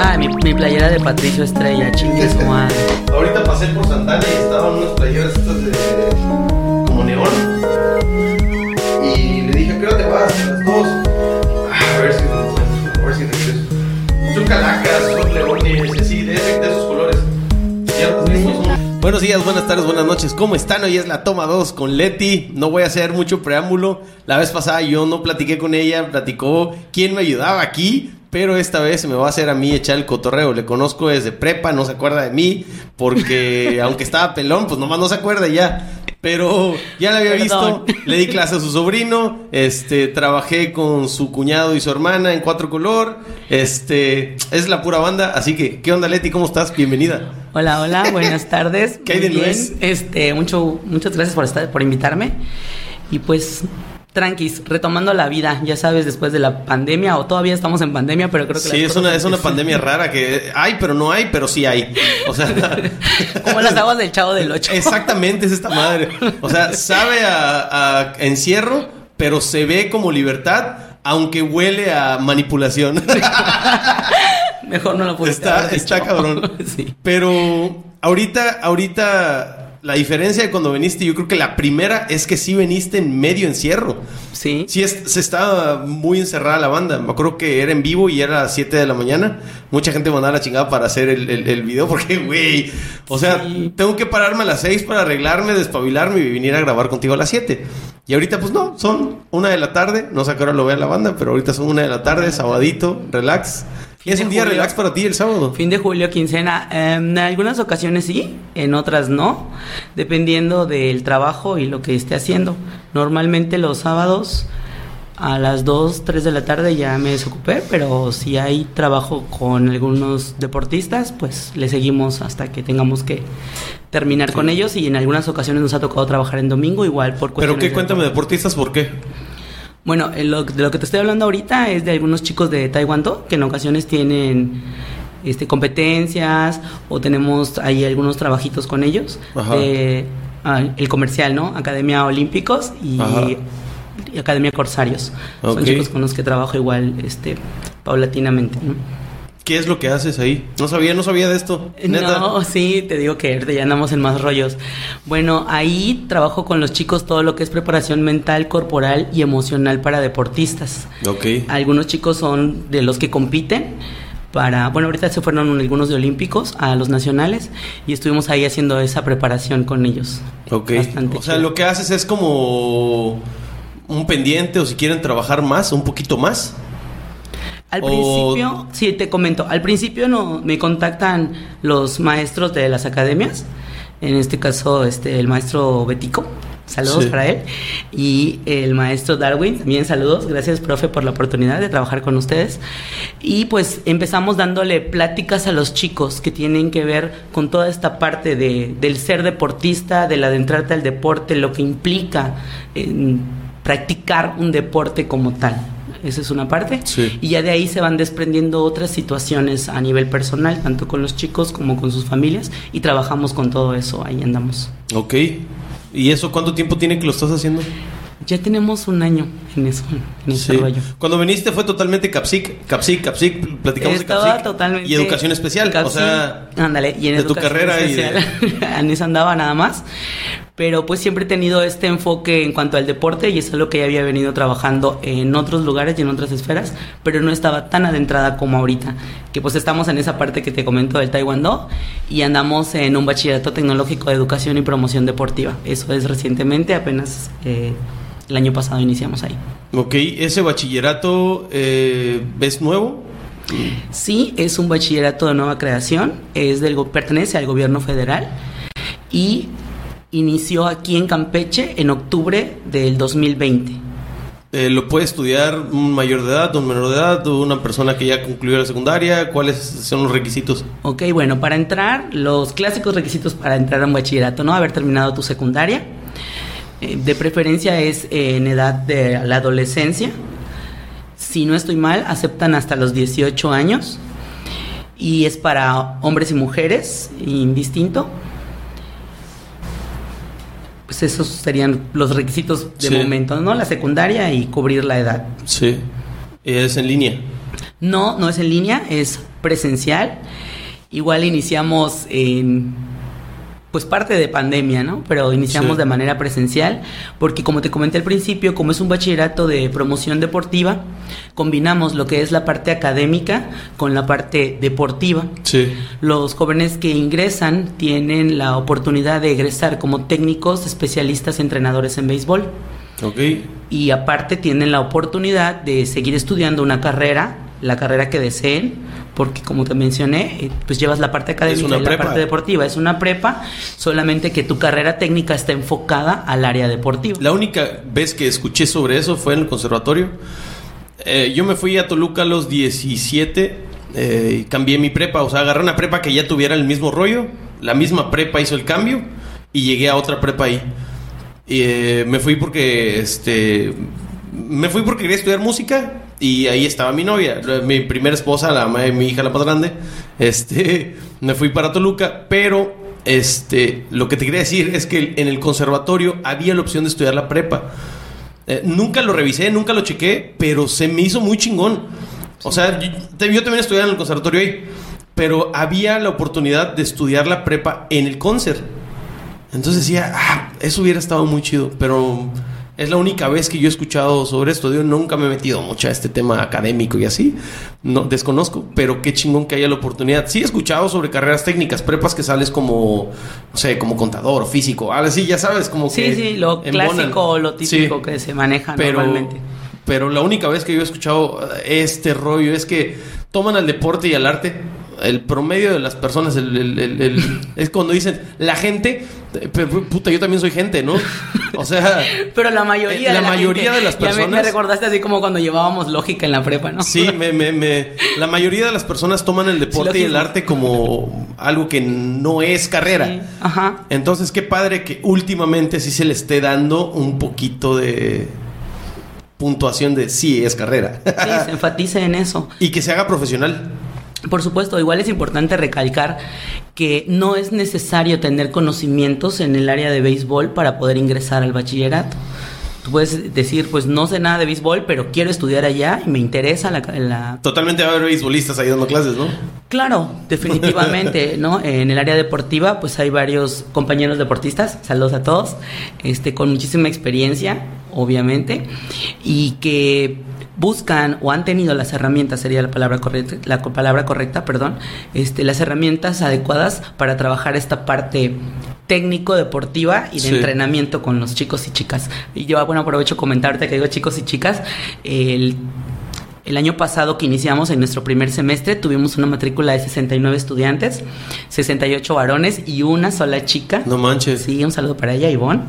Ah, mi, mi playera de Patricio Estrella, chingue su madre. Ahorita pasé por Santana y estaban unas playeras estas de. como neón. Y le dije, ¿a qué hora te vas? A las dos. Ah, a ver si lo encuentro, a ver si regreso. Son calacas, son leones, y así, de, ese- de esos colores. Buenos días, buenas tardes, buenas noches. ¿Cómo están? Hoy es la toma 2 con Leti. No voy a hacer mucho preámbulo. La vez pasada yo no platiqué con ella, platicó quién me ayudaba aquí. Pero esta vez se me va a hacer a mí echar el cotorreo. Le conozco desde prepa, no se acuerda de mí. Porque aunque estaba pelón, pues nomás no se acuerda ya. Pero ya la había Perdón. visto. Le di clase a su sobrino. Este, trabajé con su cuñado y su hermana en cuatro color. Este, es la pura banda. Así que, ¿qué onda, Leti? ¿Cómo estás? Bienvenida. Hola, hola, buenas tardes. ¿Qué hay de bien. Este, mucho, muchas gracias por estar, por invitarme. Y pues, tranquis, retomando la vida, ya sabes, después de la pandemia, o todavía estamos en pandemia, pero creo que Sí, es una, es una pandemia rara que hay, pero no hay, pero sí hay. O sea, Como las aguas del chavo del 8. exactamente es esta madre. O sea, sabe a, a encierro, pero se ve como libertad, aunque huele a manipulación. Mejor no lo puedo Está, está cabrón. sí. Pero ahorita, ahorita, la diferencia de cuando viniste, yo creo que la primera es que sí viniste en medio encierro. Sí. Sí, es- se estaba muy encerrada la banda. Me acuerdo que era en vivo y era a las 7 de la mañana. Mucha gente mandaba la chingada para hacer el, el- el video porque, güey, o sea, Sí. tengo que pararme a las 6 para arreglarme, despabilarme y venir a grabar contigo a las 7. Y ahorita, pues no, son una de la tarde. No sé a qué hora lo vea la banda, pero ahorita son una de la tarde, sabadito, relax. Fin es un día julio. relax para ti el sábado. Fin de julio, quincena. Em, en algunas ocasiones sí, en otras no, dependiendo del trabajo y lo que esté haciendo. Normalmente los sábados a las 2, 3 de la tarde ya me desocupé, pero si hay trabajo con algunos deportistas, pues le seguimos hasta que tengamos que terminar con ellos y en algunas ocasiones nos ha tocado trabajar en domingo igual por Pero cuestiones qué, de- cuéntame, deportistas, ¿por qué? Bueno, eh, lo- de lo que te estoy hablando ahorita es de algunos chicos de Taekwondo que en ocasiones tienen este, competencias o tenemos ahí algunos trabajitos con ellos. Ajá. de, ah, el comercial, ¿no? Academia Olímpicos y, Academia Corsarios. Son chicos con los que trabajo igual este, paulatinamente, ¿no? ¿Qué es lo que haces ahí? No sabía, no sabía de esto. Neta. No, sí, te digo que ya andamos en más rollos. Bueno, ahí trabajo con los chicos todo lo que es preparación mental, corporal y emocional para deportistas. Ok. Algunos chicos son de los que compiten para, bueno, ahorita se fueron algunos de olímpicos a los nacionales y estuvimos ahí haciendo esa preparación con ellos. Ok. Bastante O sea, chido. lo que haces es como un pendiente o si quieren trabajar más, un poquito más. Al O- principio, sí, te comento, al principio no me contactan los maestros de las academias, en este caso este el maestro Betico, saludos Sí. para él, y el maestro Darwin, también saludos, gracias profe por la oportunidad de trabajar con ustedes. Y pues empezamos dándole pláticas a los chicos que tienen que ver con toda esta parte de, del ser deportista, del adentrarte al deporte, lo que implica practicar un deporte como tal. Esa es una parte. Sí. Y ya de ahí se van desprendiendo otras situaciones a nivel personal, tanto con los chicos como con sus familias, y trabajamos con todo eso, ahí andamos. Ok. ¿Y eso cuánto tiempo tiene que lo estás haciendo? Ya tenemos un año en eso, en ese Sí. rollo. Cuando viniste fue totalmente Capsic, Capsic, Capsic, platicamos Estaba de Capsic. totalmente. Y educación especial, o Casi- sea, ándale, y en de tu carrera y de- especial, en eso andaba nada más. Pero pues siempre he tenido este enfoque en cuanto al deporte y eso es lo que ya había venido trabajando en otros lugares y en otras esferas, pero no estaba tan adentrada como ahorita, que pues estamos en esa parte que te comento del Taekwondo y andamos en un bachillerato tecnológico de educación y promoción deportiva. Eso es recientemente, apenas eh, el año pasado iniciamos ahí. Ok, ese bachillerato eh, es nuevo. Sí, es un bachillerato de nueva creación, es del pertenece al gobierno federal y inició aquí en Campeche en octubre del 2020. Eh, ¿Lo puede estudiar un mayor de edad, un menor de edad, una persona que ya concluyó la secundaria? ¿Cuáles son los requisitos? Ok, bueno, para entrar, los clásicos requisitos para entrar a un bachillerato, ¿no? Haber terminado tu secundaria. Eh, de preferencia es eh, en edad de la adolescencia. Si no estoy mal, aceptan hasta los 18 años. Y es para hombres y mujeres, indistinto. Pues esos serían los requisitos de Sí. momento, ¿no? La secundaria y cubrir la edad. Sí. Es en línea. No, no es en línea, es presencial. Igual iniciamos en pues parte de pandemia, ¿no? Pero iniciamos de manera presencial porque como te comenté al principio, como es un bachillerato de promoción deportiva, combinamos lo que es la parte académica con la parte deportiva. Sí. Los jóvenes que ingresan tienen la oportunidad de egresar como técnicos, especialistas, entrenadores en béisbol. Ok. Y aparte tienen la oportunidad de seguir estudiando una carrera, la carrera que deseen porque como te mencioné, eh, pues llevas la parte académica y la parte deportiva. Es una prepa, solamente que tu carrera técnica está enfocada al área deportiva. La única vez que escuché sobre eso fue en el conservatorio. Eh, yo me fui a Toluca a los 17 eh, y cambié mi prepa. O sea, agarré una prepa que ya tuviera el mismo rollo. La misma prepa hizo el cambio y llegué a otra prepa ahí. Y me fui porque este me fui porque quería estudiar música y ahí estaba mi novia, mi primera esposa, la madre de mi hija, la más grande. Este, me fui para Toluca, pero este, lo que te quería decir es que en el conservatorio había la opción de estudiar la prepa. Eh, nunca lo revisé, nunca lo chequé, pero se me hizo muy chingón. O sea, yo, también estudié en el conservatorio ahí, pero había la oportunidad de estudiar la prepa en el concert. Entonces decía, ah, eso hubiera estado muy chido, pero es la única vez que yo he escuchado sobre esto. Yo nunca me he metido mucho a este tema académico y así. No, desconozco, pero qué chingón que haya la oportunidad. Sí he escuchado sobre carreras técnicas, prepas que sales como, no sé, como contador, físico, algo así, ya sabes, como que... Sí, sí, lo clásico o lo típico que se maneja normalmente. Pero la única vez que yo he escuchado este rollo es que toman al deporte y al arte el promedio de las personas es cuando dicen la gente puta yo también soy gente no o sea pero la mayoría la, mayoría de las personas me, recordaste así como cuando llevábamos lógica en la prepa no sí me, me, la mayoría de las personas toman el deporte y el arte como algo que no es carrera. Ajá. Entonces qué padre que últimamente sí se le esté dando un poquito de puntuación de sí es carrera. Sí se enfatice en eso. Y que se haga profesional por supuesto, igual es importante recalcar que no es necesario tener conocimientos en el área de béisbol para poder ingresar al bachillerato. Tú puedes decir, pues no sé nada de béisbol, pero quiero estudiar allá y me interesa la... Totalmente va a haber beisbolistas ahí dando clases, ¿no? Claro, definitivamente, ¿no? En el área deportiva, pues hay varios compañeros deportistas, saludos a todos, este, con muchísima experiencia, obviamente, y que buscan o han tenido las herramientas, sería la palabra correcta, la palabra correcta, perdón, este, las herramientas adecuadas para trabajar esta parte técnico deportiva y de entrenamiento con los chicos y chicas. Y yo, bueno, aprovecho comentarte que digo chicos y chicas, el el año pasado que iniciamos en nuestro primer semestre tuvimos una matrícula de 69 estudiantes, 68 varones y una sola chica. No manches. Sí, un saludo para ella, Ivonne.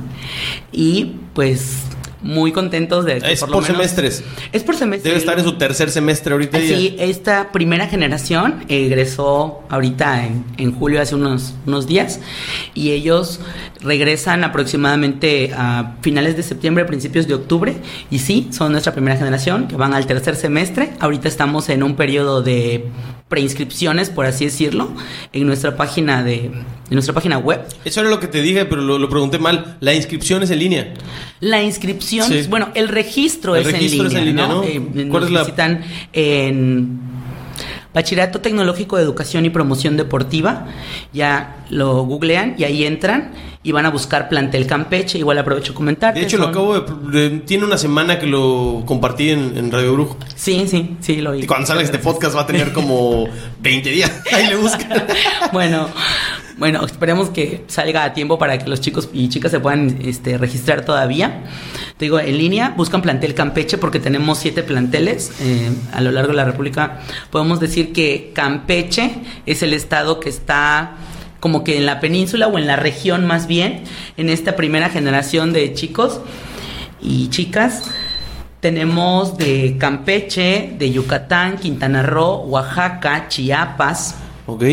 Y pues muy contentos de Es por, semestres. Es por semestre. Debe estar en su tercer semestre ahorita. Sí, esta primera generación egresó ahorita en, en, julio, hace unos, unos días, y ellos regresan aproximadamente a finales de septiembre, principios de octubre, y sí, son nuestra primera generación, que van al tercer semestre. Ahorita estamos en un periodo de preinscripciones, por así decirlo, en nuestra página de en nuestra página web. Eso era lo que te dije, pero lo, pregunté mal. La inscripción es en línea. La inscripción, bueno, el registro, es, registro en línea, ¿no? ¿Cuál es la? en Bachillerato Tecnológico de Educación y Promoción Deportiva. Ya lo googlean y ahí entran y van a buscar plantel Campeche. Igual aprovecho comentar. De hecho, lo acabo de, Tiene una semana que lo compartí en, Radio Brujo. Sí, sí, sí, lo vi. Y cuando salga este podcast va a tener como 20 días. Ahí le buscan. bueno, bueno, esperemos que salga a tiempo para que los chicos y chicas se puedan este, registrar todavía. Te digo, en línea, buscan plantel Campeche porque tenemos siete planteles eh, a lo largo de la República. Podemos decir que Campeche es el estado que está como que en la península o en la región más bien, en esta primera generación de chicos y chicas. Tenemos de Campeche, de Yucatán, Quintana Roo, Oaxaca, Chiapas. Ok.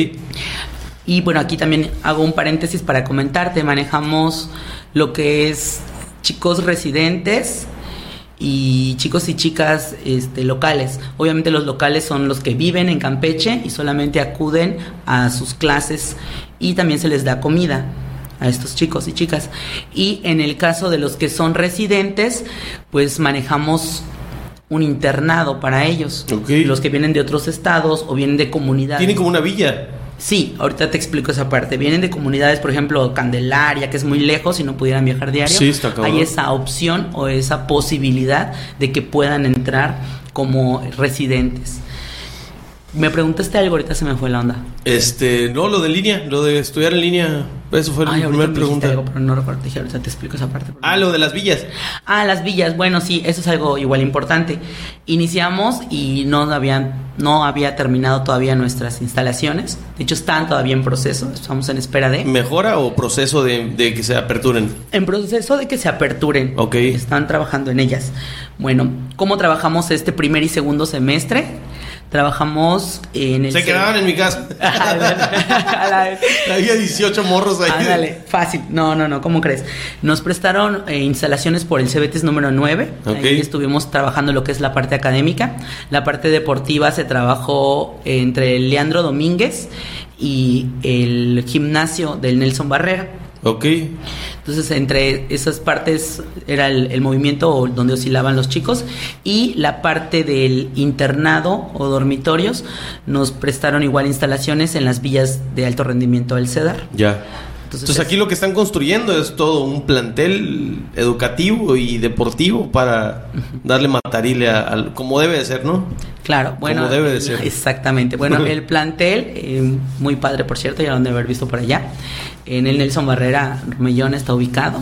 Y bueno, aquí también hago un paréntesis para comentarte. Manejamos lo que es chicos residentes y chicos y chicas este, locales. Obviamente los locales son los que viven en Campeche y solamente acuden a sus clases y también se les da comida a estos chicos y chicas. Y en el caso de los que son residentes, pues manejamos un internado para ellos. Los que vienen de otros estados o vienen de comunidades. Tienen como una villa. Sí, ahorita te explico esa parte. Vienen de comunidades, por ejemplo, Candelaria, que es muy lejos y no pudieran viajar diario. Sí, está. Hay esa opción o esa posibilidad de que puedan entrar como residentes. Me preguntaste algo, ahorita se me fue la onda. Este, no, lo de línea, lo de estudiar en línea. Eso fue la Ay, ahorita primera pregunta. algo, pero no recuerdo. Ahorita te explico esa parte. Ah, lo de las villas. Ah, las villas. Bueno, sí, eso es algo igual importante. Iniciamos y no habían, no había terminado todavía nuestras instalaciones. De hecho, están todavía en proceso. Estamos en espera de. ¿Mejora o proceso de, de que se aperturen? En proceso de que se aperturen. Ok. Están trabajando en ellas. Bueno, ¿cómo trabajamos este primer y segundo semestre? Trabajamos en el. Se quedaban en mi casa. Había 18 morros ahí. Ándale, fácil. No, no, no, ¿cómo crees? Nos prestaron eh, instalaciones por el CBTS número 9. Ok. Ahí estuvimos trabajando lo que es la parte académica. La parte deportiva se trabajó entre Leandro Domínguez y el gimnasio del Nelson Barrera. Ok. Entonces, entre esas partes era el, el movimiento donde oscilaban los chicos y la parte del internado o dormitorios nos prestaron igual instalaciones en las villas de alto rendimiento del CEDAR. Ya. Entonces, Entonces es- aquí lo que están construyendo es todo un plantel educativo y deportivo para darle matarile a, al- como debe de ser, ¿no? Claro, bueno. Como debe de ser. Exactamente. Bueno, el plantel, eh, muy padre por cierto, ya lo han de haber visto por allá. En el Nelson Barrera Romellón está ubicado.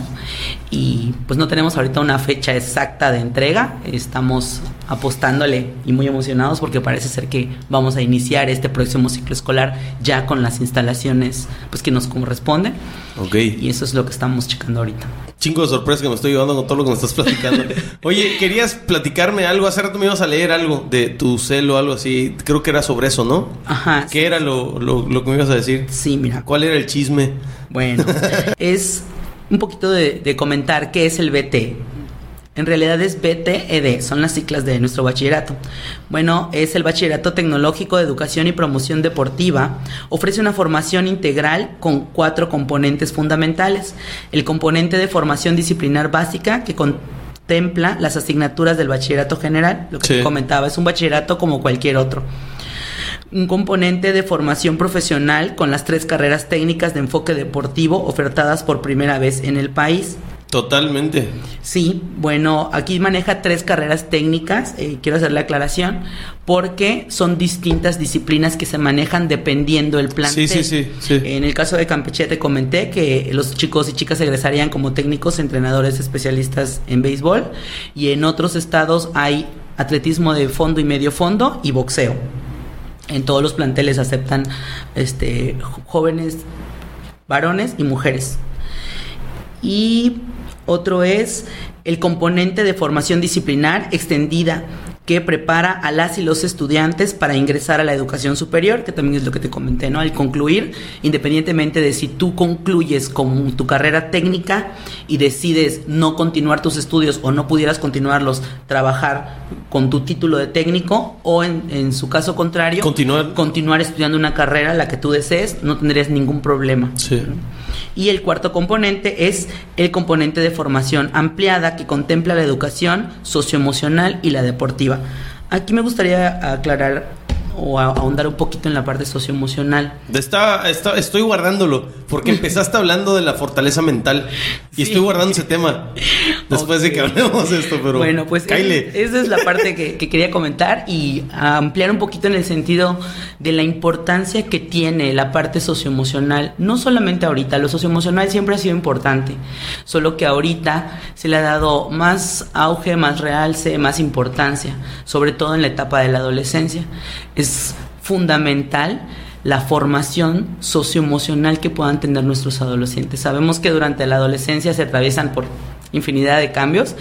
Y pues no tenemos ahorita una fecha exacta de entrega. Estamos apostándole y muy emocionados porque parece ser que vamos a iniciar este próximo ciclo escolar ya con las instalaciones pues que nos corresponden. Ok. Y eso es lo que estamos checando ahorita. Chingo de sorpresa que me estoy llevando con todo lo que me estás platicando. Oye, querías platicarme algo. Hace rato me ibas a leer algo de tu celo, algo así. Creo que era sobre eso, ¿no? Ajá. ¿Qué era lo, lo, lo que me ibas a decir? Sí, mira. ¿Cuál era el chisme? Bueno, es un poquito de, de comentar qué es el BT. En realidad es BTED, son las siglas de nuestro bachillerato. Bueno, es el Bachillerato Tecnológico de Educación y Promoción Deportiva. Ofrece una formación integral con cuatro componentes fundamentales. El componente de formación disciplinar básica que contempla las asignaturas del bachillerato general, lo que Sí. te comentaba, es un bachillerato como cualquier otro un componente de formación profesional con las tres carreras técnicas de enfoque deportivo ofertadas por primera vez en el país. Totalmente. Sí, bueno, aquí maneja tres carreras técnicas, eh, quiero hacer la aclaración, porque son distintas disciplinas que se manejan dependiendo el plantel. Sí, sí, sí, sí. En el caso de Campeche te comenté que los chicos y chicas egresarían como técnicos, entrenadores especialistas en béisbol, y en otros estados hay atletismo de fondo y medio fondo y boxeo. En todos los planteles aceptan este, jóvenes, varones y mujeres. Y otro es el componente de formación disciplinar extendida que prepara a las y los estudiantes para ingresar a la educación superior, que también es lo que te comenté, ¿no? Al concluir, independientemente de si tú concluyes con tu carrera técnica y decides no continuar tus estudios o no pudieras continuarlos, trabajar con tu título de técnico o en, en su caso contrario, Continuar. continuar estudiando una carrera, la que tú desees, no tendrías ningún problema. Sí. Y el cuarto componente es el componente de formación ampliada que contempla la educación socioemocional y la deportiva. Aquí me gustaría aclarar o ahondar un poquito en la parte socioemocional. Está, está- estoy guardándolo porque empezaste hablando de la fortaleza mental y Sí. estoy guardando ese tema después de que hablemos de esto, pero bueno, pues es- esa es la parte que, que quería comentar y ampliar un poquito en el sentido de la importancia que tiene la parte socioemocional, no solamente ahorita, lo socioemocional siempre ha sido importante, solo que ahorita se le ha dado más auge, más realce, más importancia, sobre todo en la etapa de la adolescencia. Es fundamental la formación socioemocional que puedan tener nuestros adolescentes. Sabemos que durante la adolescencia se atraviesan por infinidad de cambios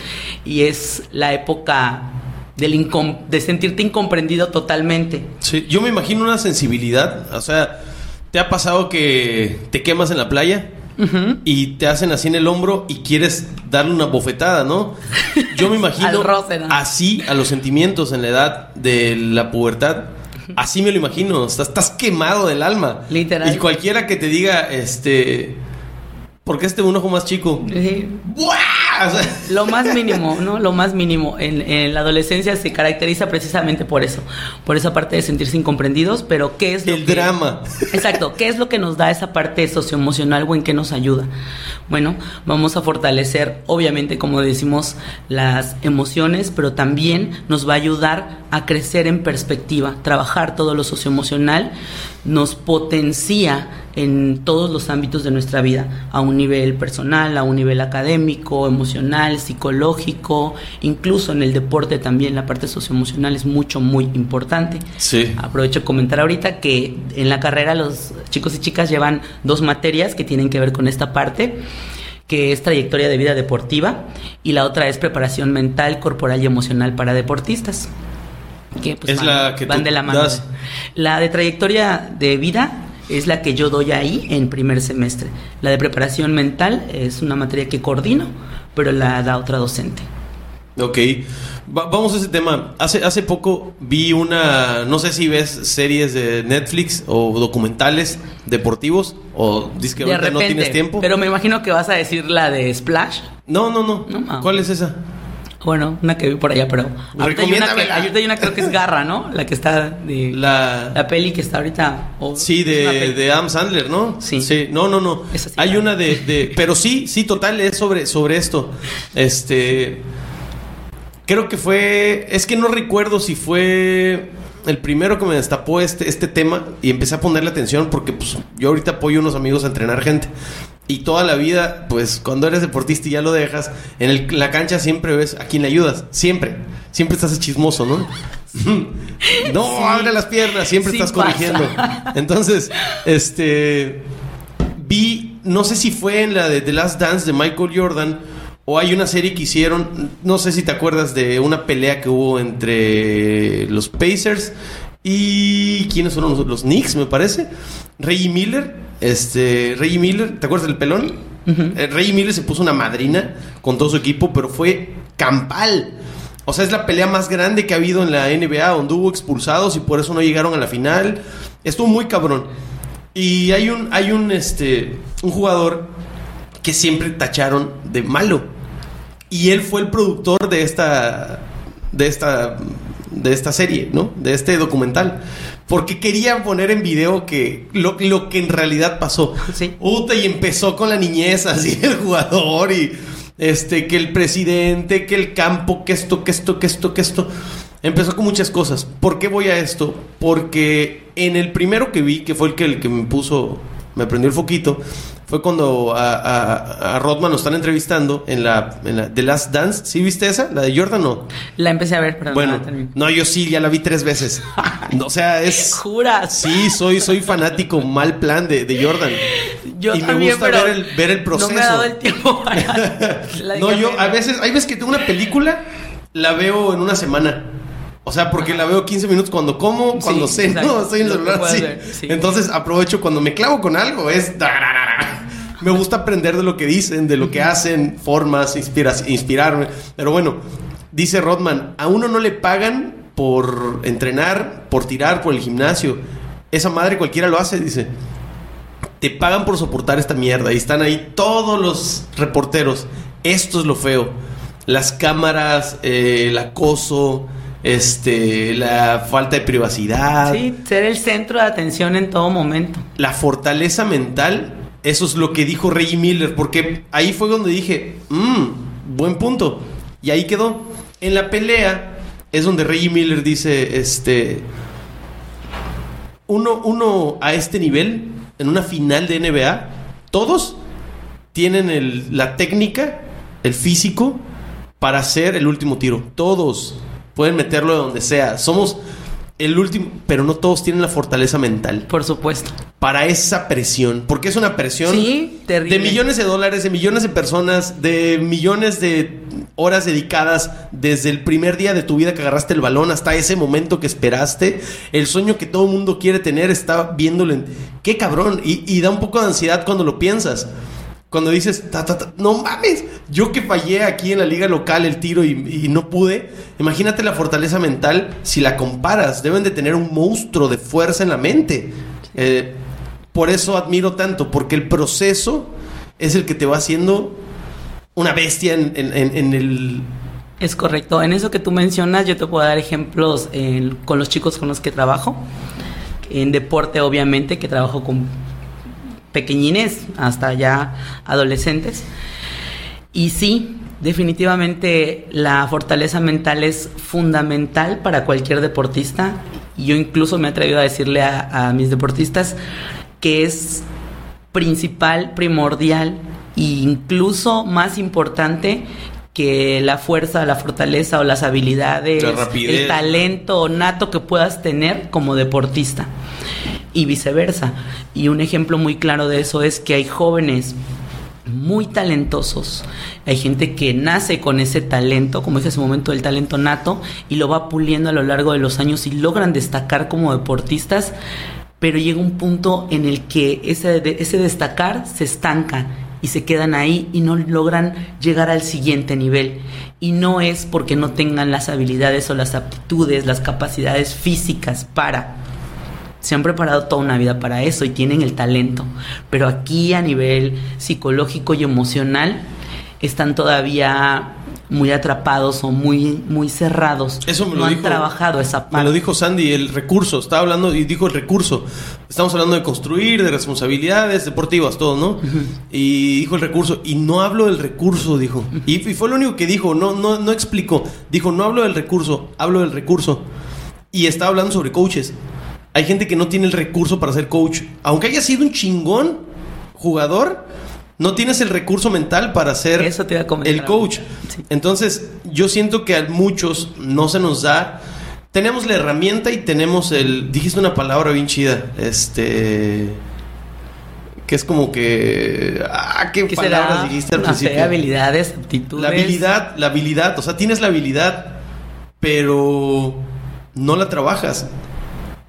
y es la época del incom- de sentirte incomprendido totalmente. Sí, yo me imagino una sensibilidad, o sea, ¿te ha pasado que te quemas en la playa? Y te hacen así en el hombro y quieres darle una bofetada, ¿no? Yo me imagino Al roce, ¿no? así a los sentimientos en la edad de la pubertad. Así me lo imagino. Estás, estás quemado del alma. Literal. Y cualquiera que te diga, este. ¿Por qué este un ojo más chico? Sí. ¡Wow! Lo más mínimo, ¿no? Lo más mínimo. En, en, la adolescencia se caracteriza precisamente por eso, por esa parte de sentirse incomprendidos, pero ¿qué es lo El drama. Exacto, ¿qué es lo que nos da esa parte socioemocional o en qué nos ayuda? Bueno, vamos a fortalecer, obviamente, como decimos, las emociones, pero también nos va a ayudar a crecer en perspectiva, trabajar todo lo socioemocional nos potencia en todos los ámbitos de nuestra vida, a un nivel personal, a un nivel académico, emocional, psicológico, incluso en el deporte también la parte socioemocional es mucho, muy importante. Sí. Aprovecho de comentar ahorita que en la carrera los chicos y chicas llevan dos materias que tienen que ver con esta parte que es trayectoria de vida deportiva y la otra es preparación mental, corporal y emocional para deportistas que pues, es van, la que van de la mano. La de trayectoria de vida es la que yo doy ahí en primer semestre. La de preparación mental es una materia que coordino, pero la da otra docente. Ok, vamos a ese tema. Hace, hace poco vi una, no sé si ves series de Netflix o documentales deportivos o dices que ahorita no tienes tiempo. Pero me imagino que vas a decir la de Splash. No, no, no. Ah. ¿Cuál es esa? Bueno, una que vi por allá, pero ahorita hay, una que, ahorita hay una creo que es Garra, ¿no? La que está de la, la peli que está ahorita. sí, de, de Adam Sandler, ¿no? Sí. sí. No, no, no. Sí, hay claro. una de, de, pero sí, sí, total es sobre sobre esto. Este creo que fue, es que no recuerdo si fue el primero que me destapó este, este tema y empecé a ponerle atención porque pues, yo ahorita apoyo a unos amigos a entrenar gente. Y toda la vida, pues cuando eres deportista y ya lo dejas, en el- la cancha siempre ves a quién le ayudas. Siempre. Siempre estás chismoso, ¿no? no, Sí. abre las piernas, siempre Sí estás pasa. corrigiendo. Entonces, este. Vi, no sé si fue en la de The Last Dance de Michael Jordan o hay una serie que hicieron, no sé si te acuerdas de una pelea que hubo entre los Pacers y quiénes fueron los, los Knicks, me parece. Reggie Miller, este, Reggie Miller, ¿te acuerdas del pelón? Eh, Reggie Miller se puso una madrina con todo su equipo, pero fue campal. O sea, es la pelea más grande que ha habido en la NBA, donde hubo expulsados y por eso no llegaron a la final. Estuvo muy cabrón. Y hay un, hay un, este, un jugador que siempre tacharon de malo. Y él fue el productor de esta, de esta, de esta serie, ¿no? De este documental. Porque quería poner en video que lo, lo que en realidad pasó. Sí. Uta, y empezó con la niñez, así el jugador y este, que el presidente, que el campo, que esto, que esto, que esto, que esto. Empezó con muchas cosas. ¿Por qué voy a esto? Porque en el primero que vi, que fue el que, el que me puso, me prendió el foquito, fue cuando a, a, a Rodman lo están entrevistando en la, en la The Last Dance. ¿Sí viste esa? ¿La de Jordan no? La empecé a ver, pero Bueno, no la no, yo sí, ya la vi tres veces. O sea, es... ¿Juras? Sí, soy, soy fanático mal plan de, de Jordan. Yo y me gusta ver el, ver el proceso. No me ha dado el tiempo para... la No, yo a veces, hay veces que tengo una película, la veo en una semana. O sea, porque la veo 15 minutos cuando como, cuando Sí, ceno, exacto. estoy en el celular. sí. Entonces aprovecho cuando me clavo con algo, es... Me gusta aprender de lo que dicen, de lo que hacen, formas, inspiras, inspirarme. Pero bueno, dice Rodman, a uno no le pagan por entrenar, por tirar, por el gimnasio. Esa madre cualquiera lo hace, dice te pagan por soportar esta mierda y están ahí todos los reporteros. Esto es lo feo. Las cámaras, eh, el acoso, este, la falta de privacidad, Sí, ser el centro de atención en todo momento. la fortaleza mental. Eso es lo que dijo Reggie Miller, porque ahí fue donde dije, mmm, buen punto. Y ahí quedó. En la pelea es donde Reggie Miller dice, este, uno, uno a este nivel, en una final de NBA, todos tienen la técnica, el físico, para hacer el último tiro. Todos pueden meterlo de donde sea. Somos el último, pero no todos tienen la fortaleza mental Por supuesto. para esa presión. Porque es una presión Sí, terrible. de millones de dólares, de millones de personas, de millones de horas dedicadas desde el primer día de tu vida que agarraste el balón hasta ese momento que esperaste. El sueño que todo el mundo quiere tener está viéndolo en... ¡Qué cabrón! Y, y da un poco de ansiedad cuando lo piensas. Cuando dices, no mames, yo que fallé aquí en la liga local el tiro y, y no pude, imagínate la fortaleza mental si la comparas. Deben de tener un monstruo de fuerza en la mente. Eh, por eso admiro tanto, porque el proceso es el que te va haciendo una bestia en, el... Es correcto. En eso que tú mencionas, yo te puedo dar ejemplos con los chicos con los que trabajo. En deporte, obviamente, que trabajo con pequeñines hasta ya adolescentes. Y sí, definitivamente la fortaleza mental es fundamental para cualquier deportista. Yo incluso me he atrevido a decirle a, a mis deportistas que es principal, primordial e incluso más importante que la fuerza, la fortaleza o las habilidades, el talento nato que puedas tener como deportista y viceversa. Y un ejemplo muy claro de eso es que hay jóvenes muy talentosos. Hay gente que nace con ese talento, como es ese momento del talento nato, y lo va puliendo a lo largo de los años y logran destacar como deportistas, pero llega un punto en el que ese, ese destacar se estanca y se quedan ahí y no logran llegar al siguiente nivel. Y no es porque no tengan las habilidades o las aptitudes, las capacidades físicas para. Se han preparado toda una vida para eso y tienen el talento. Pero aquí a nivel psicológico y emocional están todavía muy atrapados o muy, muy cerrados. Eso me lo no dijo, han trabajado esa parte. Me lo dijo Sandy, el recurso. Estaba hablando y dijo el recurso. Estamos hablando de construir, de responsabilidades deportivas, todo, ¿no? Y dijo el recurso. Y no hablo del recurso, dijo. y, fue lo único que dijo. No, no, no explicó. Dijo, no hablo del recurso, hablo del recurso. Y estaba hablando sobre coaches. Hay gente que no tiene el recurso para ser coach. Aunque haya sido un chingón jugador, no tienes el recurso mental para ser el coach. Entonces, yo siento que a muchos no se nos da. Tenemos la herramienta y tenemos el. Dijiste una palabra bien chida. Este. Que es como que. Ah, qué palabras dijiste al principio. habilidades, aptitudes. La habilidad, la habilidad. O sea, tienes la habilidad, pero no la trabajas.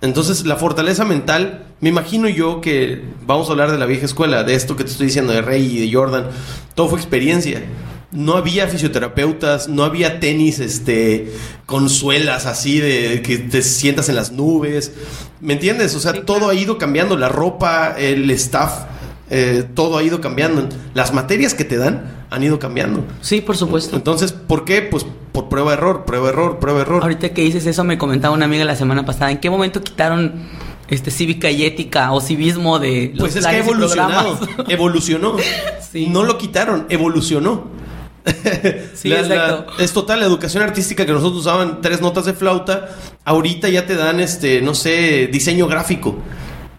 Entonces, la fortaleza mental, me imagino yo que vamos a hablar de la vieja escuela, de esto que te estoy diciendo, de Rey y de Jordan, todo fue experiencia. No había fisioterapeutas, no había tenis este, con suelas así de que te sientas en las nubes. ¿Me entiendes? O sea, todo ha ido cambiando, la ropa, el staff, eh, todo ha ido cambiando. Las materias que te dan han ido cambiando. Sí, por supuesto. Entonces, ¿por qué? Pues por prueba error, prueba error, prueba error. Ahorita que dices eso me comentaba una amiga la semana pasada, ¿en qué momento quitaron este cívica y ética o civismo de los Pues es que evolucionado, evolucionó. No lo quitaron, evolucionó. sí, exacto. es total, la educación artística que nosotros usaban tres notas de flauta, ahorita ya te dan este, no sé, diseño gráfico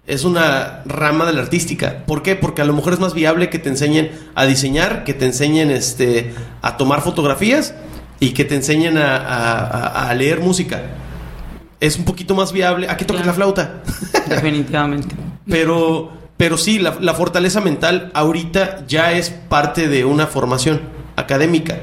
es una rama de la artística. ¿Por qué? Porque a lo mejor es más viable que te enseñen a diseñar, que te enseñen este, a tomar fotografías y que te enseñen a, leer música. Es un poquito más viable. ¿A qué toques la flauta? Definitivamente. pero, pero sí, la, fortaleza mental ahorita ya es parte de una formación académica.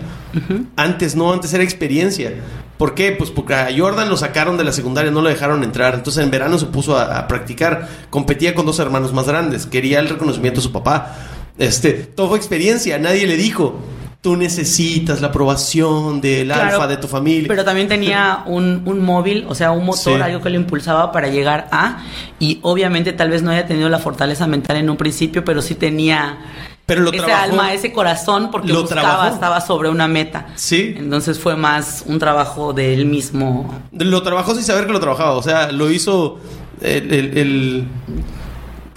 Antes no, antes era experiencia. ¿Por qué? Pues porque a Jordan lo sacaron de la secundaria, no lo dejaron entrar. Entonces en verano se puso a, practicar. Competía con dos hermanos más grandes. Quería el reconocimiento de su papá. Este, todo fue experiencia. Nadie le dijo, tú necesitas la aprobación del alfa de tu familia. Pero también tenía un, un móvil, o sea, un motor, algo que lo impulsaba para llegar a. Y obviamente tal vez no haya tenido la fortaleza mental en un principio, pero sí tenía pero lo ese alma, ese corazón, porque lo buscaba, estaba sobre una meta. Sí. Entonces fue más un trabajo de él mismo. Lo trabajó sin saber que lo trabajaba. O sea, lo hizo el,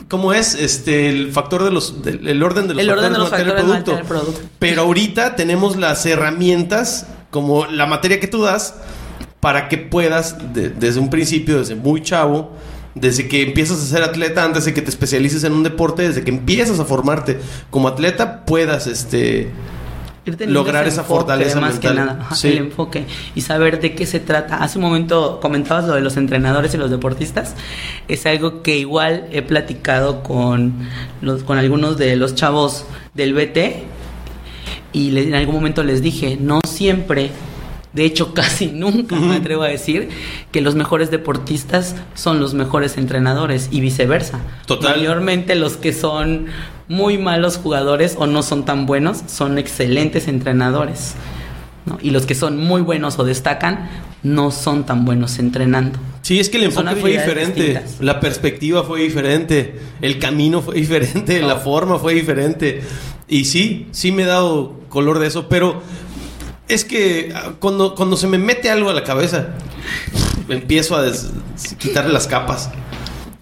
¿Cómo es? Este, el factor de los. el orden de los el orden de los factores del producto. Pero ahorita tenemos las herramientas, como la materia que tú das, para que puedas, desde un principio, desde muy chavo, desde que empiezas a ser atleta, antes de que te especialices en un deporte, desde que empiezas a formarte como atleta, puedas este lograr esa fortaleza más que nada, el enfoque y saber de qué se trata. Hace un momento comentabas lo de los entrenadores y los deportistas. Es algo que igual he platicado con los con algunos de los chavos del BT y en algún momento les dije, no siempre de hecho, casi nunca me atrevo a decir que los mejores deportistas son los mejores entrenadores y viceversa. Total. Mayormente los que son muy malos jugadores o no son tan buenos son excelentes entrenadores. Y los que son muy buenos o destacan no son tan buenos entrenando. Sí, es que el enfoque fue diferente, la perspectiva fue diferente, el camino fue diferente, la forma fue diferente. Y sí, sí me he dado color de eso, pero es que ah, cuando, cuando se me mete algo a la cabeza, empiezo a quitarle las capas.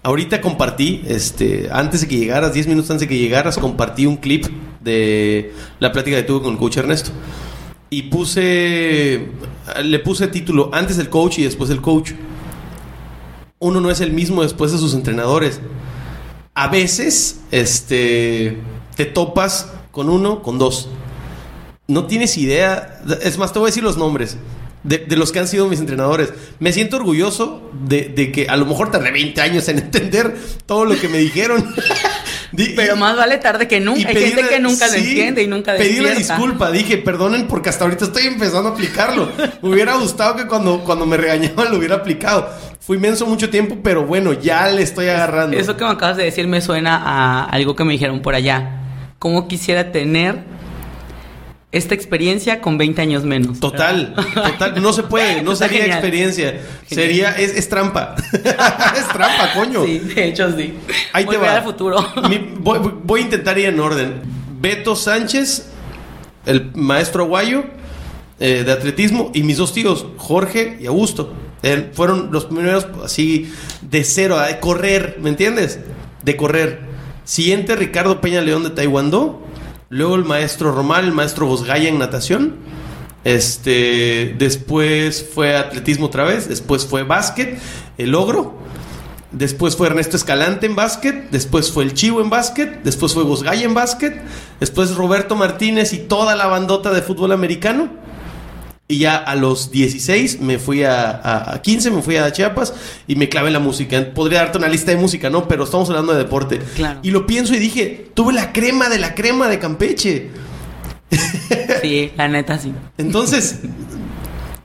Ahorita compartí, este, antes de que llegaras, 10 minutos antes de que llegaras, compartí un clip de la plática que tuve con el coach Ernesto. Y puse, le puse título antes el coach y después el coach. Uno no es el mismo después de sus entrenadores. A veces, este, te topas con uno, con dos. No tienes idea. Es más, te voy a decir los nombres de, los que han sido mis entrenadores. Me siento orgulloso de, que a lo mejor tardé 20 años en entender todo lo que me dijeron. Pero más vale tarde que nunca. Hay gente que nunca lo entiende y nunca Pedí una disculpa, dije, perdonen porque hasta ahorita estoy empezando a aplicarlo. me hubiera gustado que cuando, cuando me regañaban lo hubiera aplicado. Fui menso mucho tiempo, pero bueno, ya le estoy agarrando. Eso que me acabas de decir me suena a algo que me dijeron por allá. ¿Cómo quisiera tener esta experiencia con 20 años menos. Total, total. No se puede, no sería experiencia. Sería, es, trampa. es trampa, coño. Sí, de hecho sí. Ahí te va. al futuro. voy, a intentar ir en orden. Beto Sánchez, el maestro aguayo eh, de atletismo, y mis dos tíos, Jorge y Augusto. fueron los primeros así de cero, de correr, ¿me entiendes? De correr. Siguiente, Ricardo Peña León de Taekwondo Luego el maestro Romal, el maestro Bosgaya en natación. Este, después fue atletismo otra vez, después fue básquet, el ogro. Después fue Ernesto Escalante en básquet, después fue el Chivo en básquet, después fue Bosgaya en básquet, después Roberto Martínez y toda la bandota de fútbol americano. Y ya a los 16 me fui a, a, 15, me fui a Chiapas y me clavé en la música. Podría darte una lista de música, ¿no? Pero estamos hablando de deporte. Y lo pienso y dije, tuve la crema de la crema de Campeche. Sí, la neta sí. Entonces,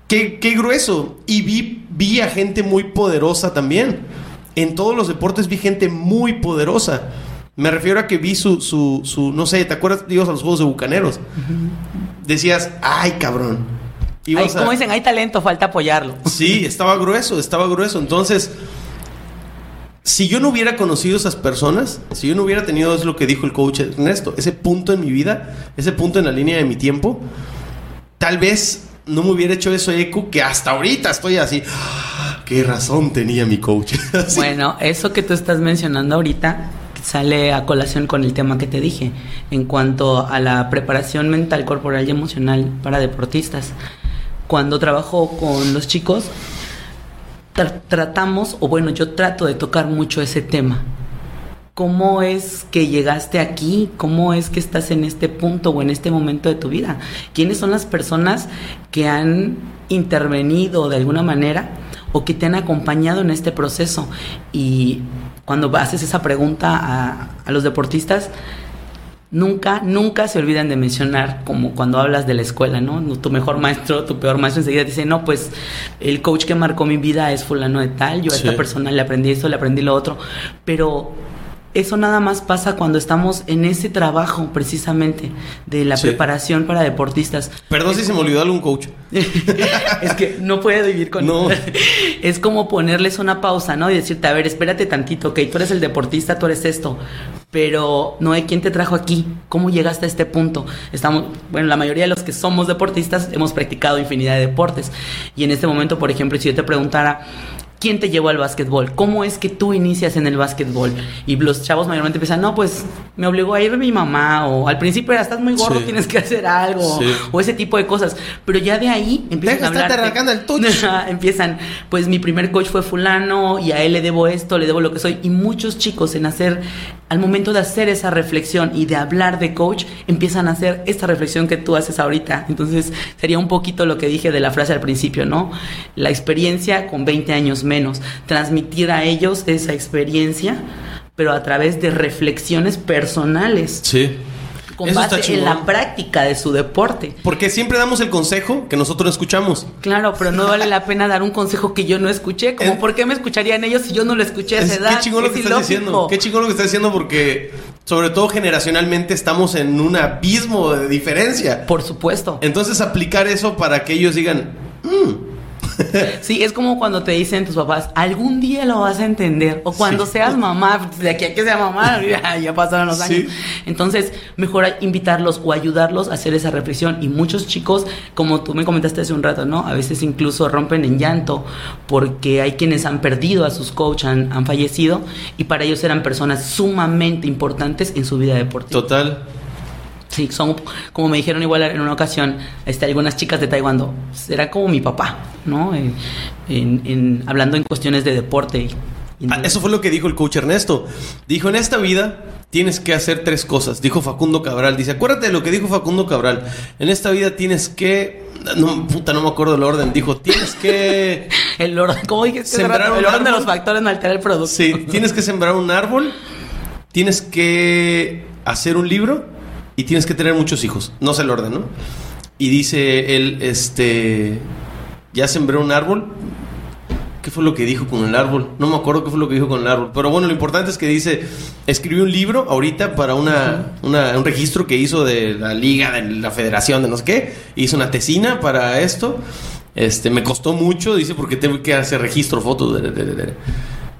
qué, qué grueso. Y vi, vi a gente muy poderosa también. En todos los deportes vi gente muy poderosa. Me refiero a que vi su, su, su no sé, ¿te acuerdas, digo, a los juegos de Bucaneros? Decías, ay, cabrón como dicen, hay talento, falta apoyarlo. Sí, estaba grueso, estaba grueso. Entonces, si yo no hubiera conocido esas personas, si yo no hubiera tenido, es lo que dijo el coach Ernesto, ese punto en mi vida, ese punto en la línea de mi tiempo, tal vez no me hubiera hecho eso eco que hasta ahorita estoy así. ¡Ah! ¿Qué razón tenía mi coach? bueno, eso que tú estás mencionando ahorita sale a colación con el tema que te dije en cuanto a la preparación mental, corporal y emocional para deportistas cuando trabajo con los chicos, tratamos, o bueno, yo trato de tocar mucho ese tema. ¿Cómo es que llegaste aquí? ¿Cómo es que estás en este punto o en este momento de tu vida? ¿Quiénes son las personas que han intervenido de alguna manera o que te han acompañado en este proceso? Y cuando haces esa pregunta a, los deportistas, nunca, nunca se olvidan de mencionar, como cuando hablas de la escuela, ¿no? Tu mejor maestro, tu peor maestro enseguida dice, no, pues el coach que marcó mi vida es fulano de tal, yo a esta persona le aprendí esto, le aprendí lo otro, pero eso nada más pasa cuando estamos en ese trabajo precisamente de la preparación para deportistas. Perdón si se me olvidó algún coach. es que no puede vivir con no. es como ponerles una pausa, ¿no? Y decirte, a ver, espérate tantito, ok, tú eres el deportista, tú eres esto, pero no hay quién te trajo aquí, cómo llegaste a este punto. Estamos, bueno, la mayoría de los que somos deportistas hemos practicado infinidad de deportes. Y en este momento, por ejemplo, si yo te preguntara, ¿Quién te llevó al básquetbol? ¿Cómo es que tú inicias en el básquetbol? Y los chavos mayormente empiezan, no, pues me obligó a ir mi mamá, o al principio era, estás muy gordo, tienes que hacer algo, o ese tipo de cosas. Pero ya de ahí empiezan a hablar. el empiezan, pues mi primer coach fue fulano, y a él le debo esto, le debo lo que soy. Y muchos chicos en hacer, al momento de hacer esa reflexión y de hablar de coach, empiezan a hacer esta reflexión que tú haces ahorita. Entonces sería un poquito lo que dije de la frase al principio, ¿no? La experiencia con 20 años menos, transmitir a ellos esa experiencia, pero a través de reflexiones personales. Sí. Con base en la práctica de su deporte. Porque siempre damos el consejo que nosotros no escuchamos. Claro, pero no vale la pena dar un consejo que yo no escuché. Como, ¿por qué me escucharían ellos si yo no lo escuché a esa edad? Qué chingón lo que estás diciendo. Qué chingón lo que estás diciendo porque, sobre todo generacionalmente, estamos en un abismo de diferencia. Por supuesto. Entonces, aplicar eso para que ellos digan, mmm, Sí, es como cuando te dicen tus papás, algún día lo vas a entender. O cuando seas mamá, de aquí a que sea mamá, ya, ya pasaron los años. Entonces, mejor invitarlos o ayudarlos a hacer esa reflexión. Y muchos chicos, como tú me comentaste hace un rato, ¿no? A veces incluso rompen en llanto porque hay quienes han perdido a sus coaches, han, han fallecido, y para ellos eran personas sumamente importantes en su vida deportiva. Total. Sí, son, como me dijeron igual en una ocasión, este, algunas chicas de Taekwondo, será como mi papá, ¿no? En, en, hablando en cuestiones de deporte. Ah, eso fue lo que dijo el coach Ernesto. Dijo, en esta vida tienes que hacer tres cosas. Dijo Facundo Cabral. Dice, acuérdate de lo que dijo Facundo Cabral. En esta vida tienes que... No, puta, no me acuerdo el orden. Dijo, tienes que... el orden, ¿cómo dijiste? Sembrar el orden de los factores no altera el producto. Sí, tienes que sembrar un árbol. Tienes que hacer un libro y tienes que tener muchos hijos. No sé el orden, ¿no? Y dice él, este, ya sembré un árbol. ¿Qué fue lo que dijo con el árbol? No me acuerdo qué fue lo que dijo con el árbol. Pero bueno, lo importante es que dice, escribió un libro ahorita para una, un registro que hizo de la liga, de la federación, de no sé qué. Hizo una tesina para esto. Este, me costó mucho, dice, porque tengo que hacer registro, fotos.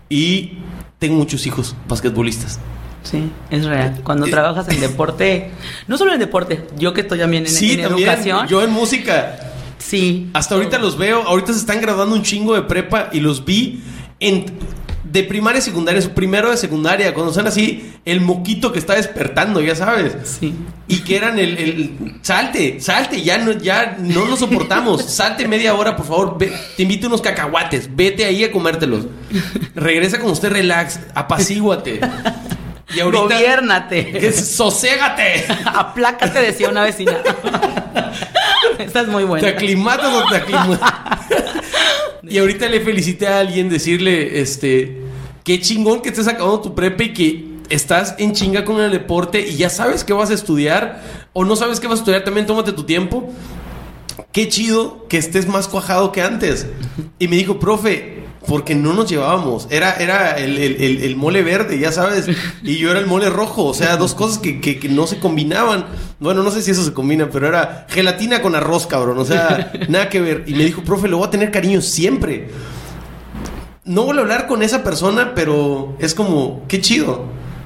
y tengo muchos hijos basquetbolistas. Sí, es real. Cuando eh, trabajas en deporte, no solo en deporte, yo que estoy también en, sí, educación. Yo en música. Sí. Hasta ahorita los veo, ahorita se están graduando un chingo de prepa y los vi en de primaria y secundaria, su primero de secundaria, cuando son así, el moquito que está despertando, ya sabes. Sí. Y que eran el, el salte, salte, ya no, ya no lo soportamos. Salte media hora, por favor. te invito unos cacahuates, vete ahí a comértelos. Regresa con usted, relax, apacíguate. Y ahorita, Gobiérnate. Soségate. Aplácate, decía una vecina. Esta es muy buena. ¿Te aclimatas o te aclimatas? y ahorita le felicité a alguien decirle, este, qué chingón que estés acabando tu prepa y que estás en chinga con el deporte y ya sabes qué vas a estudiar o no sabes qué vas a estudiar, también tómate tu tiempo. Qué chido que estés más cuajado que antes. Y me dijo, profe, porque no nos llevábamos. Era, era el, mole verde, ya sabes, y yo era el mole rojo. O sea, dos cosas que, no se combinaban. Bueno, no sé si eso se combina, pero era gelatina con arroz, cabrón. O sea, nada que ver. Y me dijo, profe, lo voy a tener cariño siempre. No voy a hablar con esa persona, pero es como, qué chido.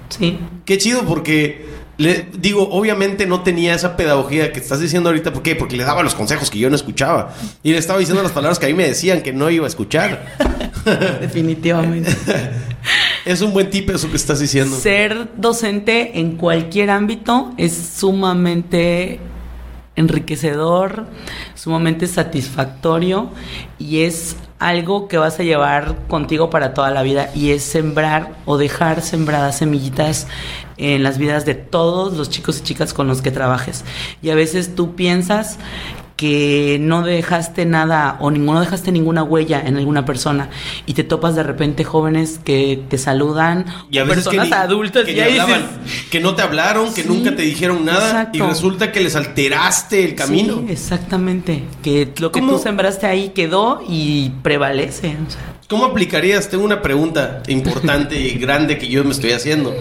Sí. Qué chido porque le digo, obviamente no tenía esa pedagogía que estás diciendo ahorita. ¿Por qué? Porque le daba los consejos que yo no escuchaba. Y le estaba diciendo las palabras que a mí me decían que no iba a escuchar. Definitivamente. es un buen tip eso que estás diciendo. Ser docente en cualquier ámbito es sumamente enriquecedor, sumamente satisfactorio y es algo que vas a llevar contigo para toda la vida y es sembrar o dejar sembradas semillitas en las vidas de todos los chicos y chicas con los que trabajes. Y a veces tú piensas que no dejaste nada o no dejaste ninguna huella en alguna persona y te topas de repente jóvenes que te saludan y a veces personas adultas que, que no te hablaron, que nunca te dijeron nada y resulta que les alteraste el camino. Sí, exactamente, que lo que tú sembraste ahí quedó y prevalece. ¿Cómo aplicarías? Tengo una pregunta importante y grande que yo me estoy haciendo.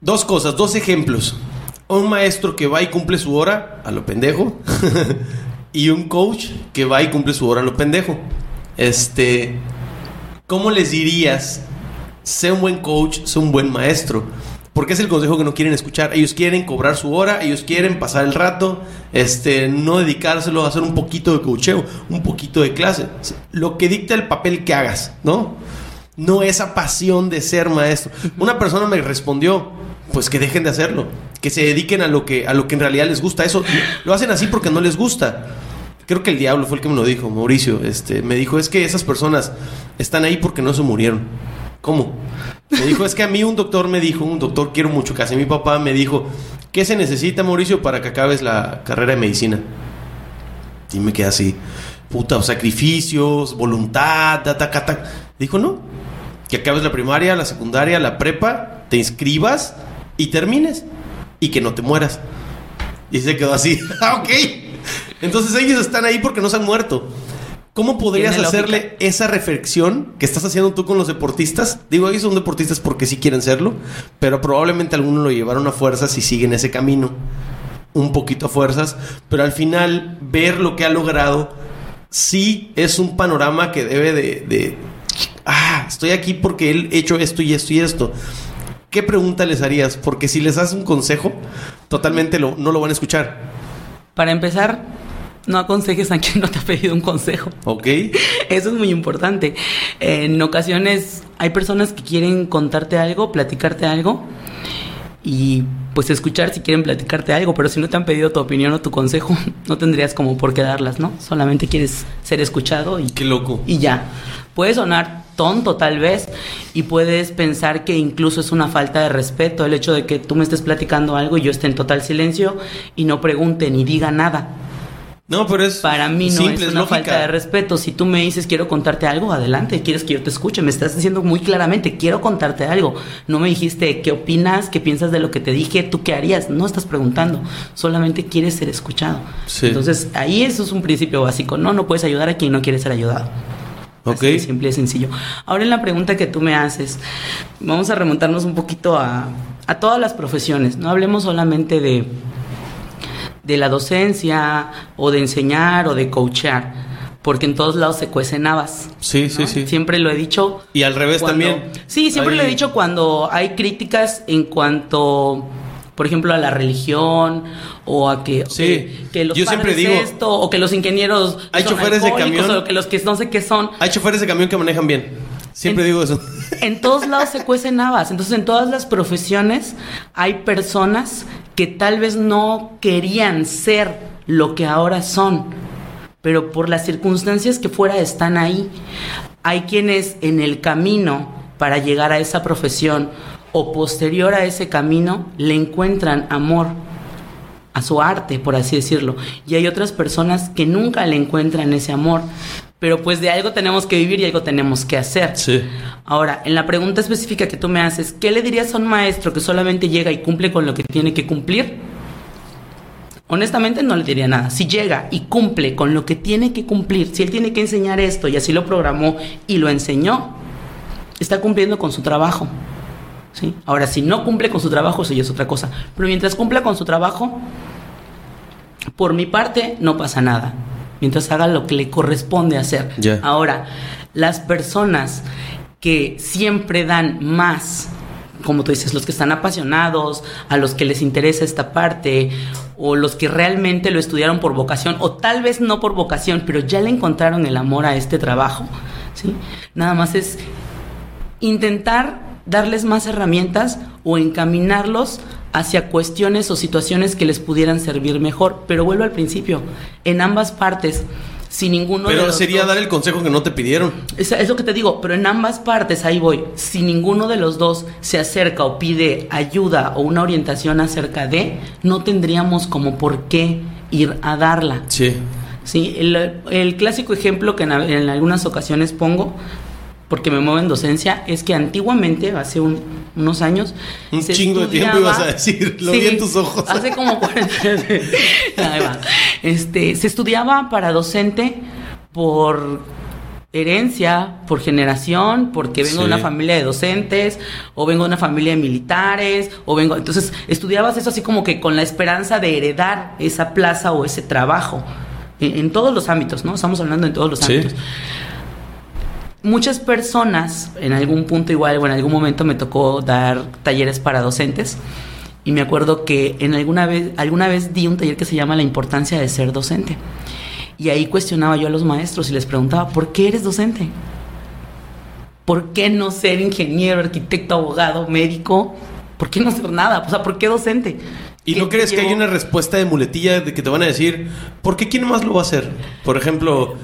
Dos cosas, dos ejemplos un maestro que va y cumple su hora a lo pendejo y un coach que va y cumple su hora a lo pendejo. Este, ¿cómo les dirías? Sé un buen coach, sé un buen maestro. Porque es el consejo que no quieren escuchar. Ellos quieren cobrar su hora, ellos quieren pasar el rato, este, no dedicárselo a hacer un poquito de coacheo, un poquito de clase. Lo que dicta el papel que hagas, ¿no? No esa pasión de ser maestro. Una persona me respondió, pues que dejen de hacerlo, que se dediquen a lo que, a lo que en realidad les gusta. Eso lo hacen así porque no les gusta. Creo que el diablo fue el que me lo dijo, Mauricio. Este, me dijo, es que esas personas están ahí porque no se murieron. ¿Cómo? Me dijo, es que a mí un doctor me dijo, un doctor quiero mucho, casi mi papá me dijo, ¿qué se necesita, Mauricio, para que acabes la carrera de medicina? Y me quedé así, puta, sacrificios, voluntad, ta, ta, ta, Dijo, no, que acabes la primaria, la secundaria, la prepa, te inscribas y termines y que no te mueras. Y se quedó así. ah, ok. Entonces ellos están ahí porque no se han muerto. ¿Cómo podrías hacerle esa reflexión que estás haciendo tú con los deportistas? Digo, ellos son deportistas porque sí quieren serlo, pero probablemente algunos lo llevaron a fuerzas y siguen ese camino. Un poquito a fuerzas, pero al final ver lo que ha logrado sí es un panorama que debe de, de, ah, estoy aquí porque él hecho esto y esto y esto. ¿Qué pregunta les harías? Porque si les das un consejo, totalmente lo, no lo van a escuchar. Para empezar, no aconsejes a quien no te ha pedido un consejo. Ok. Eso es muy importante. En ocasiones hay personas que quieren contarte algo, platicarte algo y pues escuchar si quieren platicarte algo, pero si no te han pedido tu opinión o tu consejo, no tendrías como por qué darlas, ¿no? Solamente quieres ser escuchado y... Qué loco. Y ya. Puede sonar tonto tal vez y puedes pensar que incluso es una falta de respeto el hecho de que tú me estés platicando algo y yo esté en total silencio y no pregunte ni diga nada. No, pero es. Para mí no es una falta de respeto. Si tú me dices quiero contarte algo, adelante, quieres que yo te escuche. Me estás diciendo muy claramente, quiero contarte algo. No me dijiste qué opinas, qué piensas de lo que te dije, tú qué harías. No estás preguntando, solamente quieres ser escuchado. Entonces, ahí eso es un principio básico. No, no puedes ayudar a quien no quiere ser ayudado. Ok. simple y sencillo. Ahora en la pregunta que tú me haces, vamos a remontarnos un poquito a, a todas las profesiones. No hablemos solamente de de la docencia o de enseñar o de coachar, porque en todos lados se cuecen habas. Sí, sí, sí. Siempre lo he dicho. Y al revés también. Sí, siempre lo he dicho cuando hay críticas en cuanto por ejemplo, a la religión o a que, sí. que, los Yo siempre digo, esto o que los ingenieros hay choferes de camión o que los que no sé qué son. Hay choferes de camión que manejan bien. Siempre digo eso. En todos lados se cuecen habas. Entonces, en todas las profesiones hay personas que tal vez no querían ser lo que ahora son, pero por las circunstancias que fuera están ahí. Hay quienes en el camino para llegar a esa profesión o posterior a ese camino le encuentran amor a su arte, por así decirlo. Y hay otras personas que nunca le encuentran ese amor, pero pues de algo tenemos que vivir y algo tenemos que hacer. Sí. Ahora, en la pregunta específica que tú me haces, ¿qué le dirías a un maestro que solamente llega y cumple con lo que tiene que cumplir? Honestamente no le diría nada. Si llega y cumple con lo que tiene que cumplir, si él tiene que enseñar esto y así lo programó y lo enseñó, está cumpliendo con su trabajo. ¿Sí? Ahora, si no cumple con su trabajo, eso ya es otra cosa. Pero mientras cumpla con su trabajo, por mi parte, no pasa nada mientras haga lo que le corresponde hacer. Ahora, las personas que siempre dan más, como tú dices, los que están apasionados, a los que les interesa esta parte, o los que realmente lo estudiaron por vocación, o tal vez no por vocación, pero ya le encontraron el amor a este trabajo, ¿sí? Nada más es intentar darles más herramientas o encaminarlos hacia cuestiones o situaciones que les pudieran servir mejor. Pero vuelvo al principio, en ambas partes, si ninguno pero sería dar el consejo que no te pidieron. Es, es, lo que te digo, pero en ambas partes, ahí voy, si ninguno de los dos se acerca o pide ayuda o una orientación acerca de, no tendríamos como por qué ir a darla. Sí. Sí, el, clásico ejemplo que en, en algunas ocasiones pongo porque me muevo en docencia, es que antiguamente, hace unos años... Un chingo de tiempo ibas a decir, lo vi en tus ojos. Hace como 40 Este, se estudiaba para docente por herencia, por generación, porque vengo de una familia de docentes, o vengo de una familia de militares, o vengo... Entonces, estudiabas eso así como que con la esperanza de heredar esa plaza o ese trabajo, en, todos los ámbitos, ¿no? Estamos hablando en todos los ámbitos muchas personas, en algún punto igual o en algún momento me tocó dar talleres para docentes. Y me acuerdo que en alguna vez, alguna vez di un taller que se llama La importancia de ser docente. Y ahí cuestionaba yo a los maestros y les preguntaba, ¿por qué eres docente? ¿Por qué no ser ingeniero, arquitecto, abogado, médico? ¿Por qué no ser nada? O sea, ¿por qué docente? ¿Y no crees que hay una respuesta de muletilla de que te van a decir, ¿por qué quién más lo va a hacer? Por ejemplo,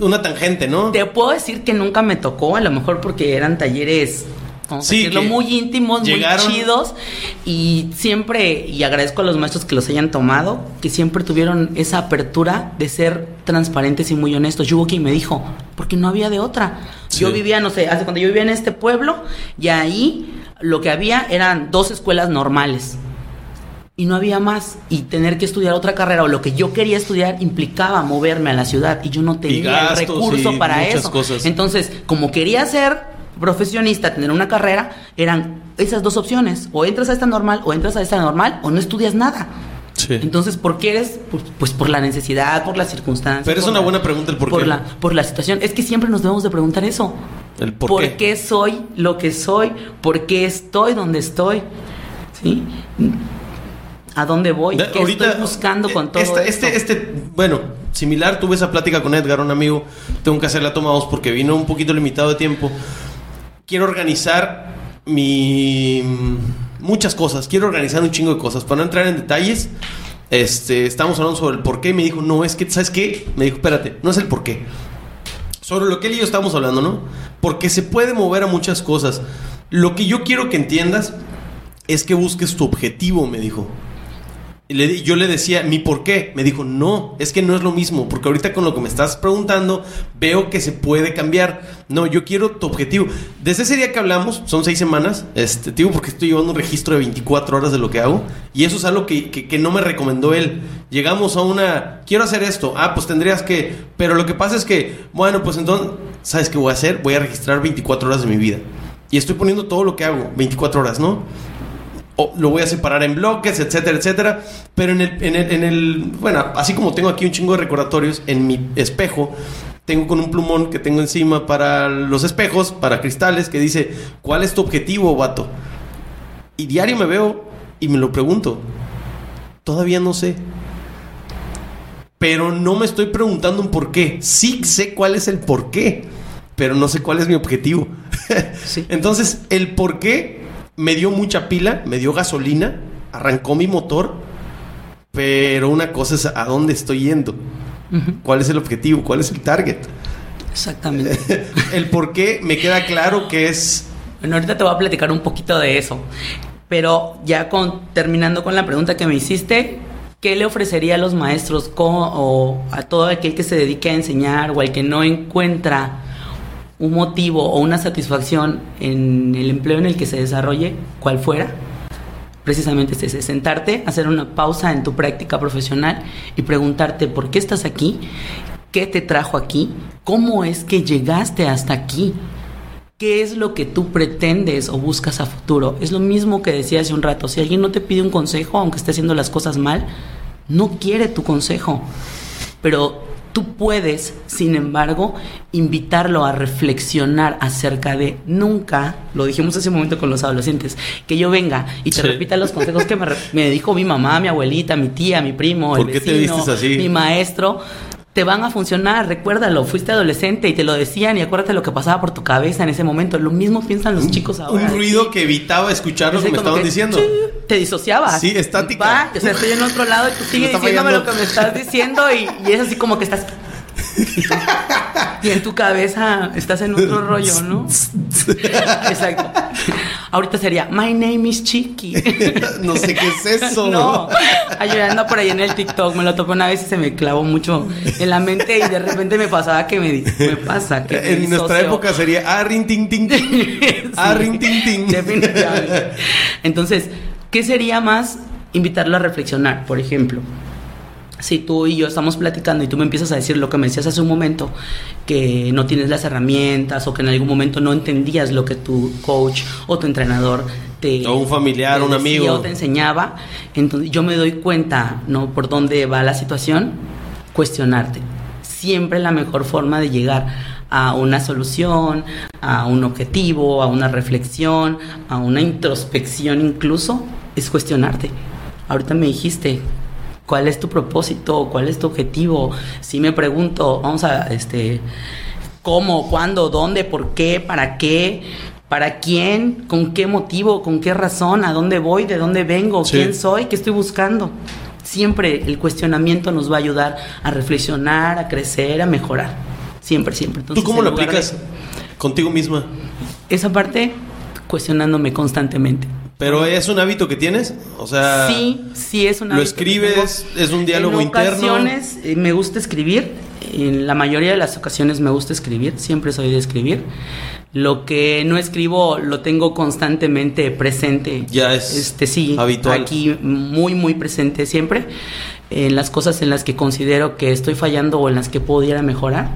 una tangente, ¿no? Te puedo decir que nunca me tocó, a lo mejor porque eran talleres vamos sí, decirlo, muy íntimos, muy chidos. Y siempre, y agradezco a los maestros que los hayan tomado, que siempre tuvieron esa apertura de ser transparentes y muy honestos. Yo hubo quien me dijo, porque no había de otra. Yo vivía, no sé, hace cuando yo vivía en este pueblo, y ahí lo que había eran dos escuelas normales y no había más. Y tener que estudiar otra carrera o lo que yo quería estudiar implicaba moverme a la ciudad y yo no tenía el recurso para eso. Entonces, como quería ser profesionista, tener una carrera, eran esas dos opciones. O entras a esta normal, o entras a esta normal, o no estudias nada. Entonces, ¿por qué eres? Pues, pues, por la necesidad, por las circunstancias. Pero es una buena pregunta el por, por qué. La, por la situación. Es que siempre nos debemos de preguntar eso. El por, qué. soy lo que soy? ¿Por qué estoy donde estoy? ¿Sí? ¿A dónde voy? ¿Qué estoy buscando con todo este, este, este, bueno, similar, tuve esa plática con Edgar, un amigo. Tengo que hacerla toma dos porque vino un poquito limitado de tiempo. Quiero organizar mi muchas cosas. Quiero organizar un chingo de cosas. Para no entrar en detalles, este, estamos hablando sobre el por qué. Me dijo, no, es que, ¿sabes qué? Me dijo, espérate, no es el por qué. Sobre lo que él y yo estamos hablando, ¿no? Porque se puede mover a muchas cosas. Lo que yo quiero que entiendas es que busques tu objetivo, me dijo yo le decía, ¿mi por qué? Me dijo, no, es que no es lo mismo, porque ahorita con lo que me estás preguntando, veo que se puede cambiar. No, yo quiero tu objetivo. Desde ese día que hablamos, son seis semanas, este, digo porque estoy llevando un registro de 24 horas de lo que hago, y eso es algo que, que, no me recomendó él. Llegamos a una, quiero hacer esto, ah, pues tendrías que, pero lo que pasa es que, bueno, pues entonces, ¿sabes qué voy a hacer? Voy a registrar 24 horas de mi vida. Y estoy poniendo todo lo que hago, 24 horas, ¿no? Lo voy a separar en bloques, etcétera, etcétera. Pero en el, en el, bueno, así como tengo aquí un chingo de recordatorios, en mi espejo tengo con un plumón que tengo encima para los espejos, para cristales, que dice, ¿cuál es tu objetivo, vato? Y diario me veo y me lo pregunto. Todavía no sé. Pero no me estoy preguntando un por qué. Sí sé cuál es el por qué, pero no sé cuál es mi objetivo. Entonces, el por qué me dio mucha pila, me dio gasolina, arrancó mi motor, pero una cosa es a dónde estoy yendo. ¿Cuál es el objetivo? ¿Cuál es el target? Exactamente. el por qué me queda claro que es... Bueno, ahorita te voy a platicar un poquito de eso. Pero ya con, terminando con la pregunta que me hiciste, ¿qué le ofrecería a los maestros o a todo aquel que se dedique a enseñar o al que no encuentra un motivo o una satisfacción en el empleo en el que se desarrolle, cual fuera, precisamente es ese, sentarte, hacer una pausa en tu práctica profesional y preguntarte por qué estás aquí, qué te trajo aquí, cómo es que llegaste hasta aquí, qué es lo que tú pretendes o buscas a futuro. Es lo mismo que decía hace un rato, si alguien no te pide un consejo, aunque esté haciendo las cosas mal, no quiere tu consejo, pero Tú puedes, sin embargo, invitarlo a reflexionar acerca de nunca, lo dijimos hace un momento con los adolescentes, que yo venga y te repita los consejos que me, dijo mi mamá, mi abuelita, mi tía, mi primo, el vecino, mi maestro te van a funcionar, recuérdalo, fuiste adolescente y te lo decían y acuérdate lo que pasaba por tu cabeza en ese momento. Lo mismo piensan los chicos ahora. Un ruido que evitaba escuchar lo que me estaban diciendo. Te disociabas. Sí, estática. Va, o sea, estoy en otro lado y tú sigues diciéndome lo que me estás diciendo y, y es así como que estás y en tu cabeza estás en otro rollo, ¿no? Exacto. Ahorita sería, My name is Chiqui. no sé qué es eso. No, ayudando por ahí en el TikTok, me lo topé una vez y se me clavó mucho en la mente y de repente me pasaba que me, me pasa. Que en nuestra época sería, ah, ring, ting, ting, ting. Ah, ting, ting. Definitivamente. Entonces, ¿qué sería más invitarlo a reflexionar, por ejemplo? Si tú y yo estamos platicando y tú me empiezas a decir lo que me decías hace un momento, que no tienes las herramientas o que en algún momento no entendías lo que tu coach o tu entrenador te... O un familiar, un amigo. O te enseñaba, entonces yo me doy cuenta, ¿no? Por dónde va la situación, cuestionarte. Siempre la mejor forma de llegar a una solución, a un objetivo, a una reflexión, a una introspección incluso, es cuestionarte. Ahorita me dijiste, ¿Cuál es tu propósito? ¿Cuál es tu objetivo? Si me pregunto, vamos a, este, ¿cómo? ¿Cuándo? ¿Dónde? ¿Por qué? ¿Para qué? ¿Para quién? ¿Con qué motivo? ¿Con qué razón? ¿A dónde voy? ¿De dónde vengo? ¿Quién soy? ¿Qué estoy buscando? Siempre el cuestionamiento nos va a ayudar a reflexionar, a crecer, a mejorar. Siempre, siempre. ¿Tú cómo lo aplicas contigo misma? Esa parte, cuestionándome constantemente. Pero es un hábito que tienes, o sea. Sí, sí es un hábito. Lo escribes, es un diálogo interno. En ocasiones eh, me gusta escribir. En la mayoría de las ocasiones me gusta escribir. Siempre soy de escribir. Lo que no escribo lo tengo constantemente presente. Ya es. Este sí. Habitual. Aquí muy muy presente siempre. En las cosas en las que considero que estoy fallando o en las que pudiera mejorar.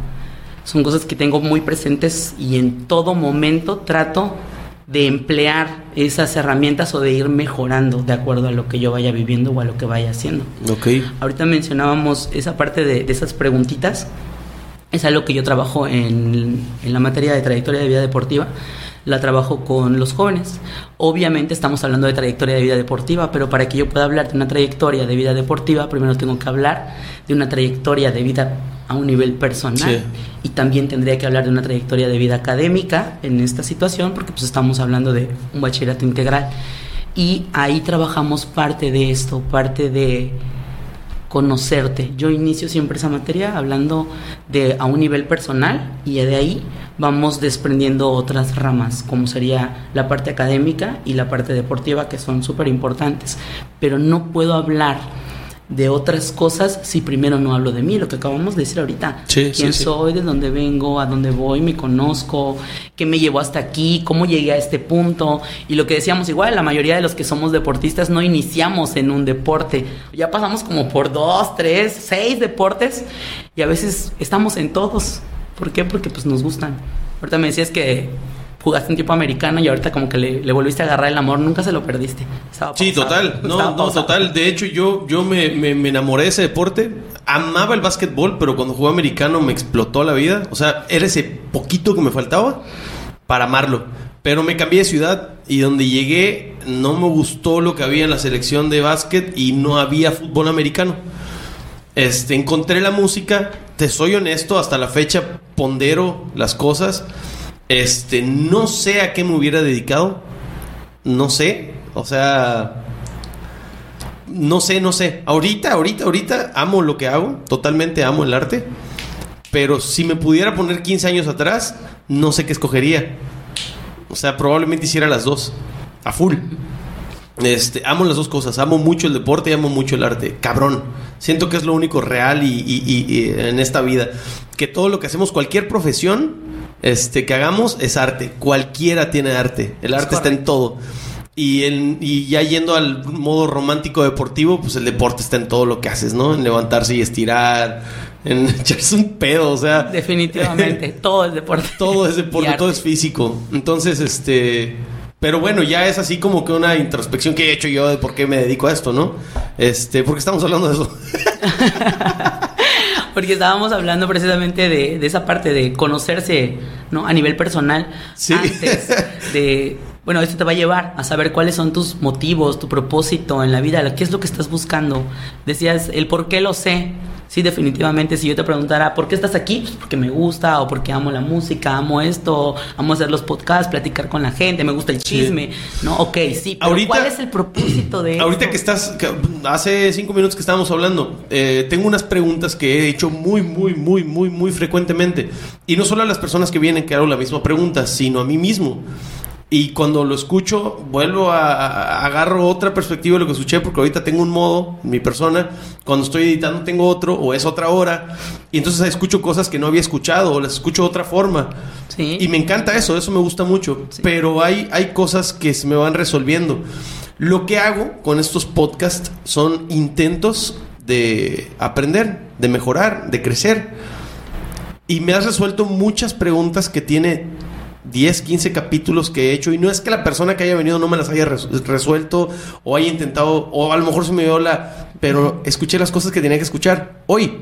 Son cosas que tengo muy presentes y en todo momento trato de emplear esas herramientas o de ir mejorando de acuerdo a lo que yo vaya viviendo o a lo que vaya haciendo. Ok. Ahorita mencionábamos esa parte de, de esas preguntitas. Es algo que yo trabajo en, en la materia de trayectoria de vida deportiva la trabajo con los jóvenes. Obviamente estamos hablando de trayectoria de vida deportiva, pero para que yo pueda hablar de una trayectoria de vida deportiva, primero tengo que hablar de una trayectoria de vida a un nivel personal. Y también tendría que hablar de una trayectoria de vida académica en esta situación porque pues estamos hablando de un bachillerato integral. Y ahí trabajamos parte de esto, parte de conocerte. Yo inicio siempre esa materia hablando de a un nivel personal y de ahí vamos desprendiendo otras ramas, como sería la parte académica y la parte deportiva, que son súper importantes. Pero no puedo hablar de otras cosas si primero no hablo de mí, lo que acabamos de decir ahorita. ¿Quién soy? ¿De dónde vengo? ¿A dónde voy? ¿Me conozco? ¿Qué me llevó hasta aquí? ¿Cómo llegué a este punto? Y lo que decíamos igual, la mayoría de los que somos deportistas no iniciamos en un deporte. Ya pasamos como por dos, tres, seis deportes y a veces estamos en todos. ¿Por qué? Porque pues nos gustan. Ahorita me decías que jugaste un tipo americano y ahorita como que le, volviste a agarrar el amor, nunca se lo perdiste. sí, total, no, no, total. De hecho, yo, yo me, me, enamoré de ese deporte. Amaba el básquetbol, pero cuando jugué americano me explotó la vida. O sea, era ese poquito que me faltaba para amarlo. Pero me cambié de ciudad y donde llegué no me gustó lo que había en la selección de básquet y no había fútbol americano. Este, encontré la música, te soy honesto, hasta la fecha pondero las cosas este, no sé a qué me hubiera dedicado. No sé. O sea. No sé, no sé. Ahorita, ahorita, ahorita amo lo que hago. Totalmente amo el arte. Pero si me pudiera poner 15 años atrás, no sé qué escogería. O sea, probablemente hiciera las dos. A full. Este, amo las dos cosas. Amo mucho el deporte y amo mucho el arte. Cabrón. Siento que es lo único real y en esta vida. Que todo lo que hacemos, cualquier profesión, este, que hagamos es arte. Cualquiera tiene arte. El arte está en todo. Y, y ya yendo al modo romántico deportivo, pues el deporte está en todo lo que haces, ¿no? En levantarse y estirar, en echarse un pedo, o sea. Definitivamente, todo es deporte. Todo es deporte, todo es físico. Entonces, este. Pero bueno, ya es así como que una introspección que he hecho yo de por qué me dedico a esto, ¿no? Este, porque estamos hablando de eso. porque estábamos hablando precisamente de, de, esa parte de conocerse, ¿no? A nivel personal. Sí. Antes de, bueno, esto te va a llevar a saber cuáles son tus motivos, tu propósito en la vida, qué es lo que estás buscando. Decías, el por qué lo sé sí, definitivamente, si yo te preguntara, ¿por qué estás aquí? Pues porque me gusta, o porque amo la música, amo esto, amo hacer los podcasts, platicar con la gente, me gusta el chisme, ¿no? Ok, sí, pero ¿cuál es el propósito de Ahorita que estás, hace cinco minutos que estábamos hablando, eh, tengo unas preguntas que he hecho muy, muy, muy, muy, muy frecuentemente. Y no solo a las personas que vienen que hago la misma pregunta, sino a mí mismo. Y cuando lo escucho, vuelvo a, agarro otra perspectiva de lo que escuché, porque ahorita tengo un modo, mi persona, cuando estoy editando tengo otro, o es otra hora, y entonces escucho cosas que no había escuchado, o las escucho de otra forma. Y me encanta eso, eso me gusta mucho. Pero hay, hay cosas que se me van resolviendo. Lo que hago con estos podcasts son intentos de aprender, de mejorar, de crecer. Y me has resuelto muchas preguntas que tiene 10, 15 capítulos que he hecho y no es que la persona que haya venido no me las haya resuelto o haya intentado o a lo mejor se me dio la... pero escuché las cosas que tenía que escuchar hoy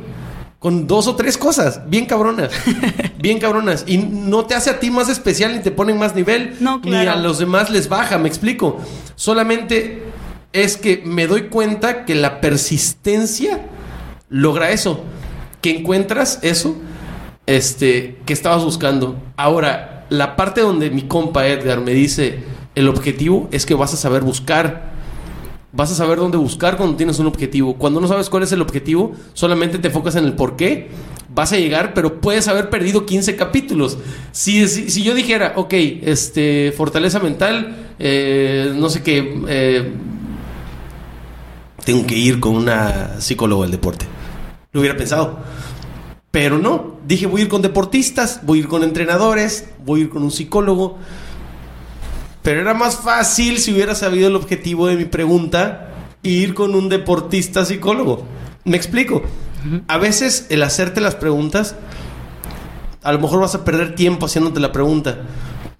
con dos o tres cosas bien cabronas, bien cabronas y no te hace a ti más especial ni te ponen más nivel ni a los demás les baja, me explico. Solamente es que me doy cuenta que la persistencia logra eso, que encuentras eso este que estabas buscando. Ahora la parte donde mi compa Edgar me dice, el objetivo es que vas a saber buscar. Vas a saber dónde buscar cuando tienes un objetivo. Cuando no sabes cuál es el objetivo, solamente te enfocas en el por qué. Vas a llegar, pero puedes haber perdido 15 capítulos. Si, si, yo dijera, ok, este, fortaleza mental, eh, no sé qué, eh, tengo que ir con una psicóloga del deporte. Lo hubiera pensado. Pero no, dije voy a ir con deportistas, voy a ir con entrenadores, voy a ir con un psicólogo. Pero era más fácil si hubiera sabido el objetivo de mi pregunta ir con un deportista psicólogo. Me explico. A veces el hacerte las preguntas, a lo mejor vas a perder tiempo haciéndote la pregunta.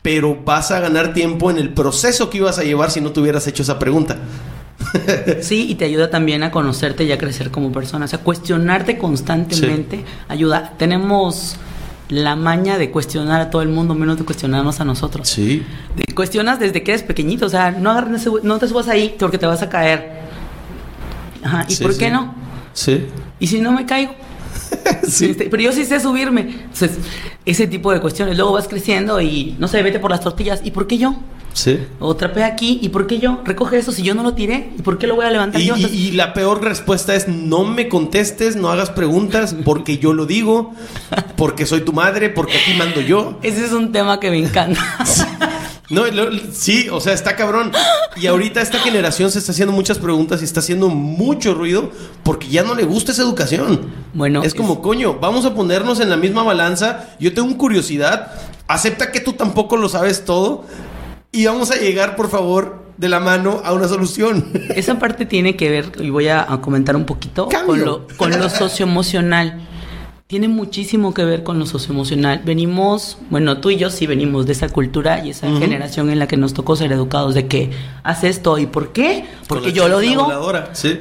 pero vas a ganar tiempo en el proceso que ibas a llevar si no te hubieras hecho esa pregunta. sí, y te ayuda también a conocerte y a crecer como persona. O sea, cuestionarte constantemente ayuda. Tenemos la maña de cuestionar a todo el mundo menos de cuestionarnos a nosotros. Sí. Te cuestionas desde que eres pequeñito, o sea, no agarres no te subas ahí porque te vas a caer. Ajá, ¿y por qué no? Sí. ¿Y si no me caigo? sí. Este, pero yo sí sé subirme. Entonces, ese tipo de cuestiones. Luego vas creciendo y, no sé, vete por las tortillas. ¿Y por qué yo? Sí. O trapea aquí. ¿Y por qué yo? Recoge eso si yo no lo tiré. ¿Y por qué lo voy a levantar y, yo? y, la peor respuesta es no me contestes, no hagas preguntas porque yo lo digo, porque soy tu madre, porque aquí mando yo. Ese es un tema que me encanta. No, sí, o sea, está cabrón. Y ahorita esta generación se está haciendo muchas preguntas y está haciendo mucho ruido porque ya no le gusta esa educación. Bueno, es como, coño, vamos a ponernos en la misma balanza. Yo tengo curiosidad, acepta que tú tampoco lo sabes todo y vamos a llegar, por favor, de la mano a una solución. Esa parte tiene que ver, y voy a, comentar un poquito, con lo, con lo socioemocional tiene muchísimo que ver con lo socioemocional. Venimos, bueno, tú y yo sí venimos de esa cultura y esa generación en la que nos tocó ser educados de que haz esto y por qué, porque yo lo digo,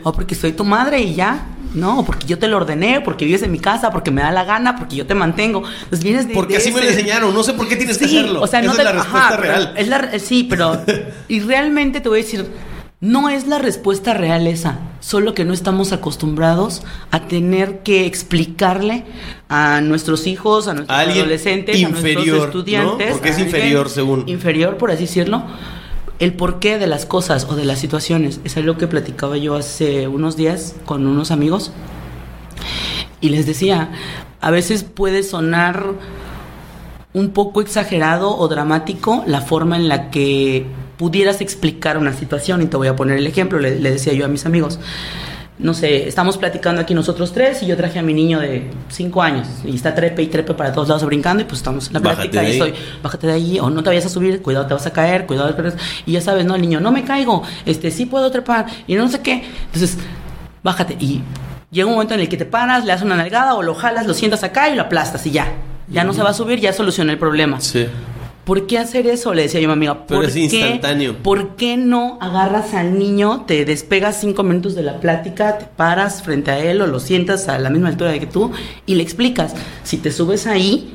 o porque soy tu madre y ya. No, porque yo te lo ordené, porque vives en mi casa, porque me da la gana, porque yo te mantengo. Entonces vienes de, Porque así me lo enseñaron, no sé por qué tienes que hacerlo. O sea, no Esa es la respuesta real. Es la, sí, pero y realmente te voy a decir, no es la respuesta real esa, solo que no estamos acostumbrados a tener que explicarle a nuestros hijos, a nuestros adolescentes, a nuestros estudiantes. Porque es inferior, según. Inferior, por así decirlo. El porqué de las cosas o de las situaciones. Es algo que platicaba yo hace unos días con unos amigos. Y les decía, a veces puede sonar un poco exagerado o dramático la forma en la que pudieras explicar una situación. Y te voy a poner el ejemplo, le, decía yo a mis amigos. No sé, estamos platicando aquí nosotros tres y yo traje a mi niño de cinco años y está trepe y trepe para todos lados brincando y pues estamos en la plática y estoy, bájate de ahí o no te vayas a subir, cuidado, te vas a caer, cuidado. Y ya sabes, ¿no? El niño, no me caigo, este, sí puedo trepar y no sé qué. Entonces, bájate y llega un momento en el que te paras, le das una nalgada o lo jalas, lo sientas acá y lo aplastas y ya. Ya no se va a subir, ya solucioné el problema. Sí. ¿Por qué hacer eso? Le decía yo a mi amiga. Pero es instantáneo. ¿Por qué no agarras al niño, te despegas cinco minutos de la plática, te paras frente a él o lo sientas a la misma altura que tú y le explicas? Si te subes ahí,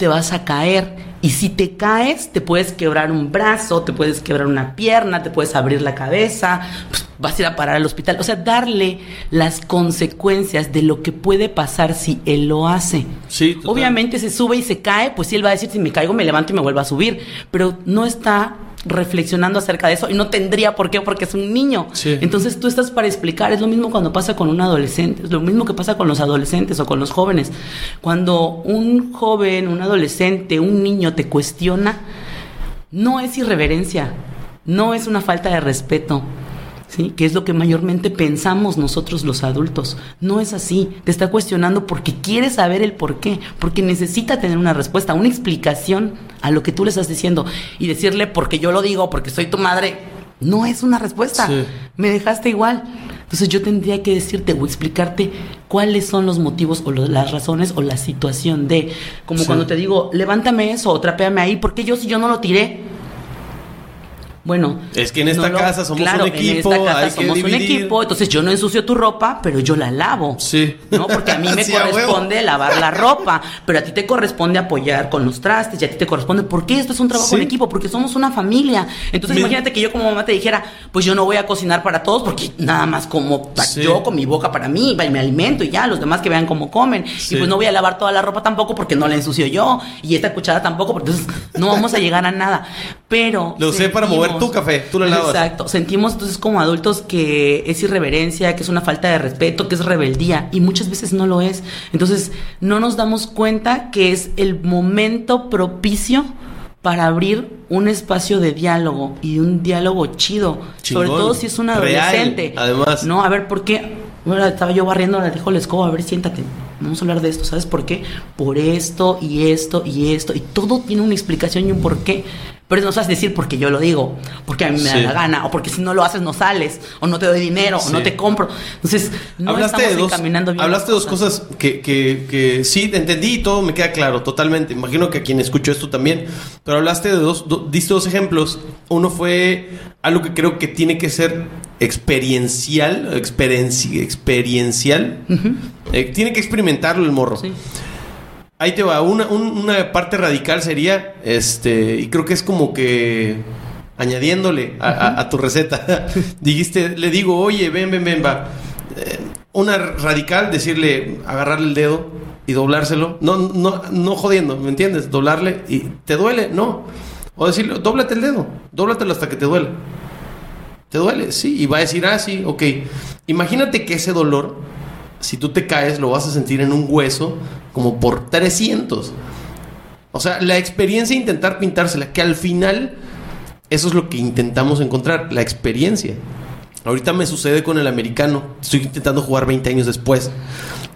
te vas a caer y si te caes, te puedes quebrar un brazo, te puedes quebrar una pierna, te puedes abrir la cabeza, pues vas a ir a parar al hospital. O sea, darle las consecuencias de lo que puede pasar si él lo hace. Sí, Obviamente se sube y se cae, pues sí, él va a decir, si me caigo, me levanto y me vuelvo a subir. Pero no está reflexionando acerca de eso y no tendría por qué porque es un niño. Entonces tú estás para explicar, es lo mismo cuando pasa con un adolescente, es lo mismo que pasa con los adolescentes o con los jóvenes. Cuando un joven, un adolescente, un niño te cuestiona, no es irreverencia, no es una falta de respeto, ¿sí? Que es lo que mayormente pensamos nosotros los adultos. No es así. Te está cuestionando porque quiere saber el por qué, porque necesita tener una respuesta, una explicación a lo que tú le estás diciendo y decirle porque yo lo digo, porque soy tu madre, no es una respuesta. Me dejaste igual. Entonces yo tendría que decirte o explicarte cuáles son los motivos o las razones o la situación de, como cuando te digo, levántame eso o trapéame ahí, porque yo si yo no lo tiré, bueno, es que en esta casa somos un equipo, en esta casa somos un equipo, entonces yo no ensucio tu ropa, pero yo la lavo. Sí. ¿No? Porque a mí me corresponde lavar la ropa, pero a ti te corresponde apoyar con los trastes y a ti te corresponde, ¿por qué esto es un trabajo en equipo? Porque somos una familia. Entonces imagínate que yo como mamá te dijera, pues yo no voy a cocinar para todos porque nada más como yo con mi boca para mí, me alimento y ya, los demás que vean cómo comen. Y pues no voy a lavar toda la ropa tampoco porque no la ensucio yo y esta cuchara tampoco, porque entonces no vamos a llegar a nada. Pero lo sé para mover tu café, tú lo lavas. Exacto. Sentimos entonces como adultos que es irreverencia, que es una falta de respeto, que es rebeldía y muchas veces no lo es. Entonces no nos damos cuenta que es el momento propicio para abrir un espacio de diálogo y un diálogo chido, sobre todo si es un adolescente. además. No, a ver, ¿por qué? Bueno, estaba yo barriendo, le dijo la escoba, a ver, siéntate. Vamos a hablar de esto, ¿sabes por qué? Por esto y esto y esto. Y todo tiene una explicación y un porqué Pero no sabes decir porque yo lo digo, porque a mí me da Sí. la gana, o porque si no lo haces no sales, o no te doy dinero, o no te compro. Entonces, no hablaste estamos de dos, encaminando bien. hablaste de dos cosas que, que, que sí entendí y todo me queda claro totalmente. Imagino que a quien escuchó esto también. Pero hablaste de dos, do- diste dos ejemplos. Uno fue algo que creo que tiene que ser experiencial, experiencia, experiencial. Eh, tiene que experimentarlo el morro. Sí. Ahí te va. Una, un- una parte radical sería, este, y creo que es como que añadiéndole a, a- a tu receta. Dijiste, le digo, oye, ven, ven, ven, va. Eh, una radical, decirle, agarrarle el dedo y doblárselo. No, no, no jodiendo, ¿me entiendes? Doblarle y te duele, no. O decirle, dóblate el dedo, dóblatelo hasta que te duele. ¿Te duele? Sí. Y va a decir, ah, sí, ok. Imagínate que ese dolor, si tú te caes, lo vas a sentir en un hueso como por 300. O sea, la experiencia de intentar pintársela, que al final eso es lo que intentamos encontrar, la experiencia. Ahorita me sucede con el americano. Estoy intentando jugar 20 años después.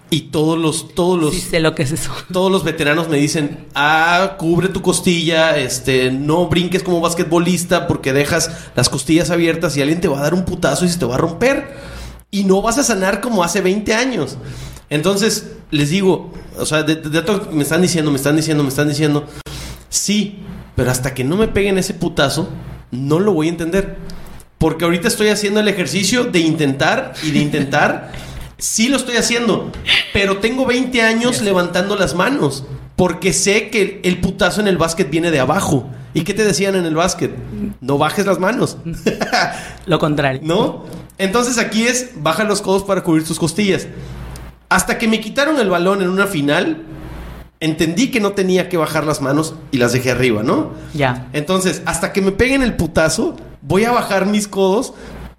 Y todos los, todos los, Sí sé lo que es eso. todos los veteranos me dicen, ah, cubre tu costilla, este, no brinques como basquetbolista porque dejas las costillas abiertas y alguien te va a dar un putazo y se te va a romper. Y no vas a sanar como hace 20 años. Entonces, les digo, o sea, de, de todo me están diciendo, me están diciendo, me están diciendo, sí, pero hasta que no me peguen ese putazo, no lo voy a entender. Porque ahorita estoy haciendo el ejercicio de intentar y de intentar. Sí lo estoy haciendo, pero tengo 20 años levantando las manos. Porque sé que el putazo en el básquet viene de abajo. ¿Y qué te decían en el básquet? No bajes las manos. Lo contrario. ¿No? Entonces aquí es baja los codos para cubrir tus costillas. Hasta que me quitaron el balón en una final, entendí que no tenía que bajar las manos y las dejé arriba, ¿no? Ya. Entonces, hasta que me peguen el putazo, voy a bajar mis codos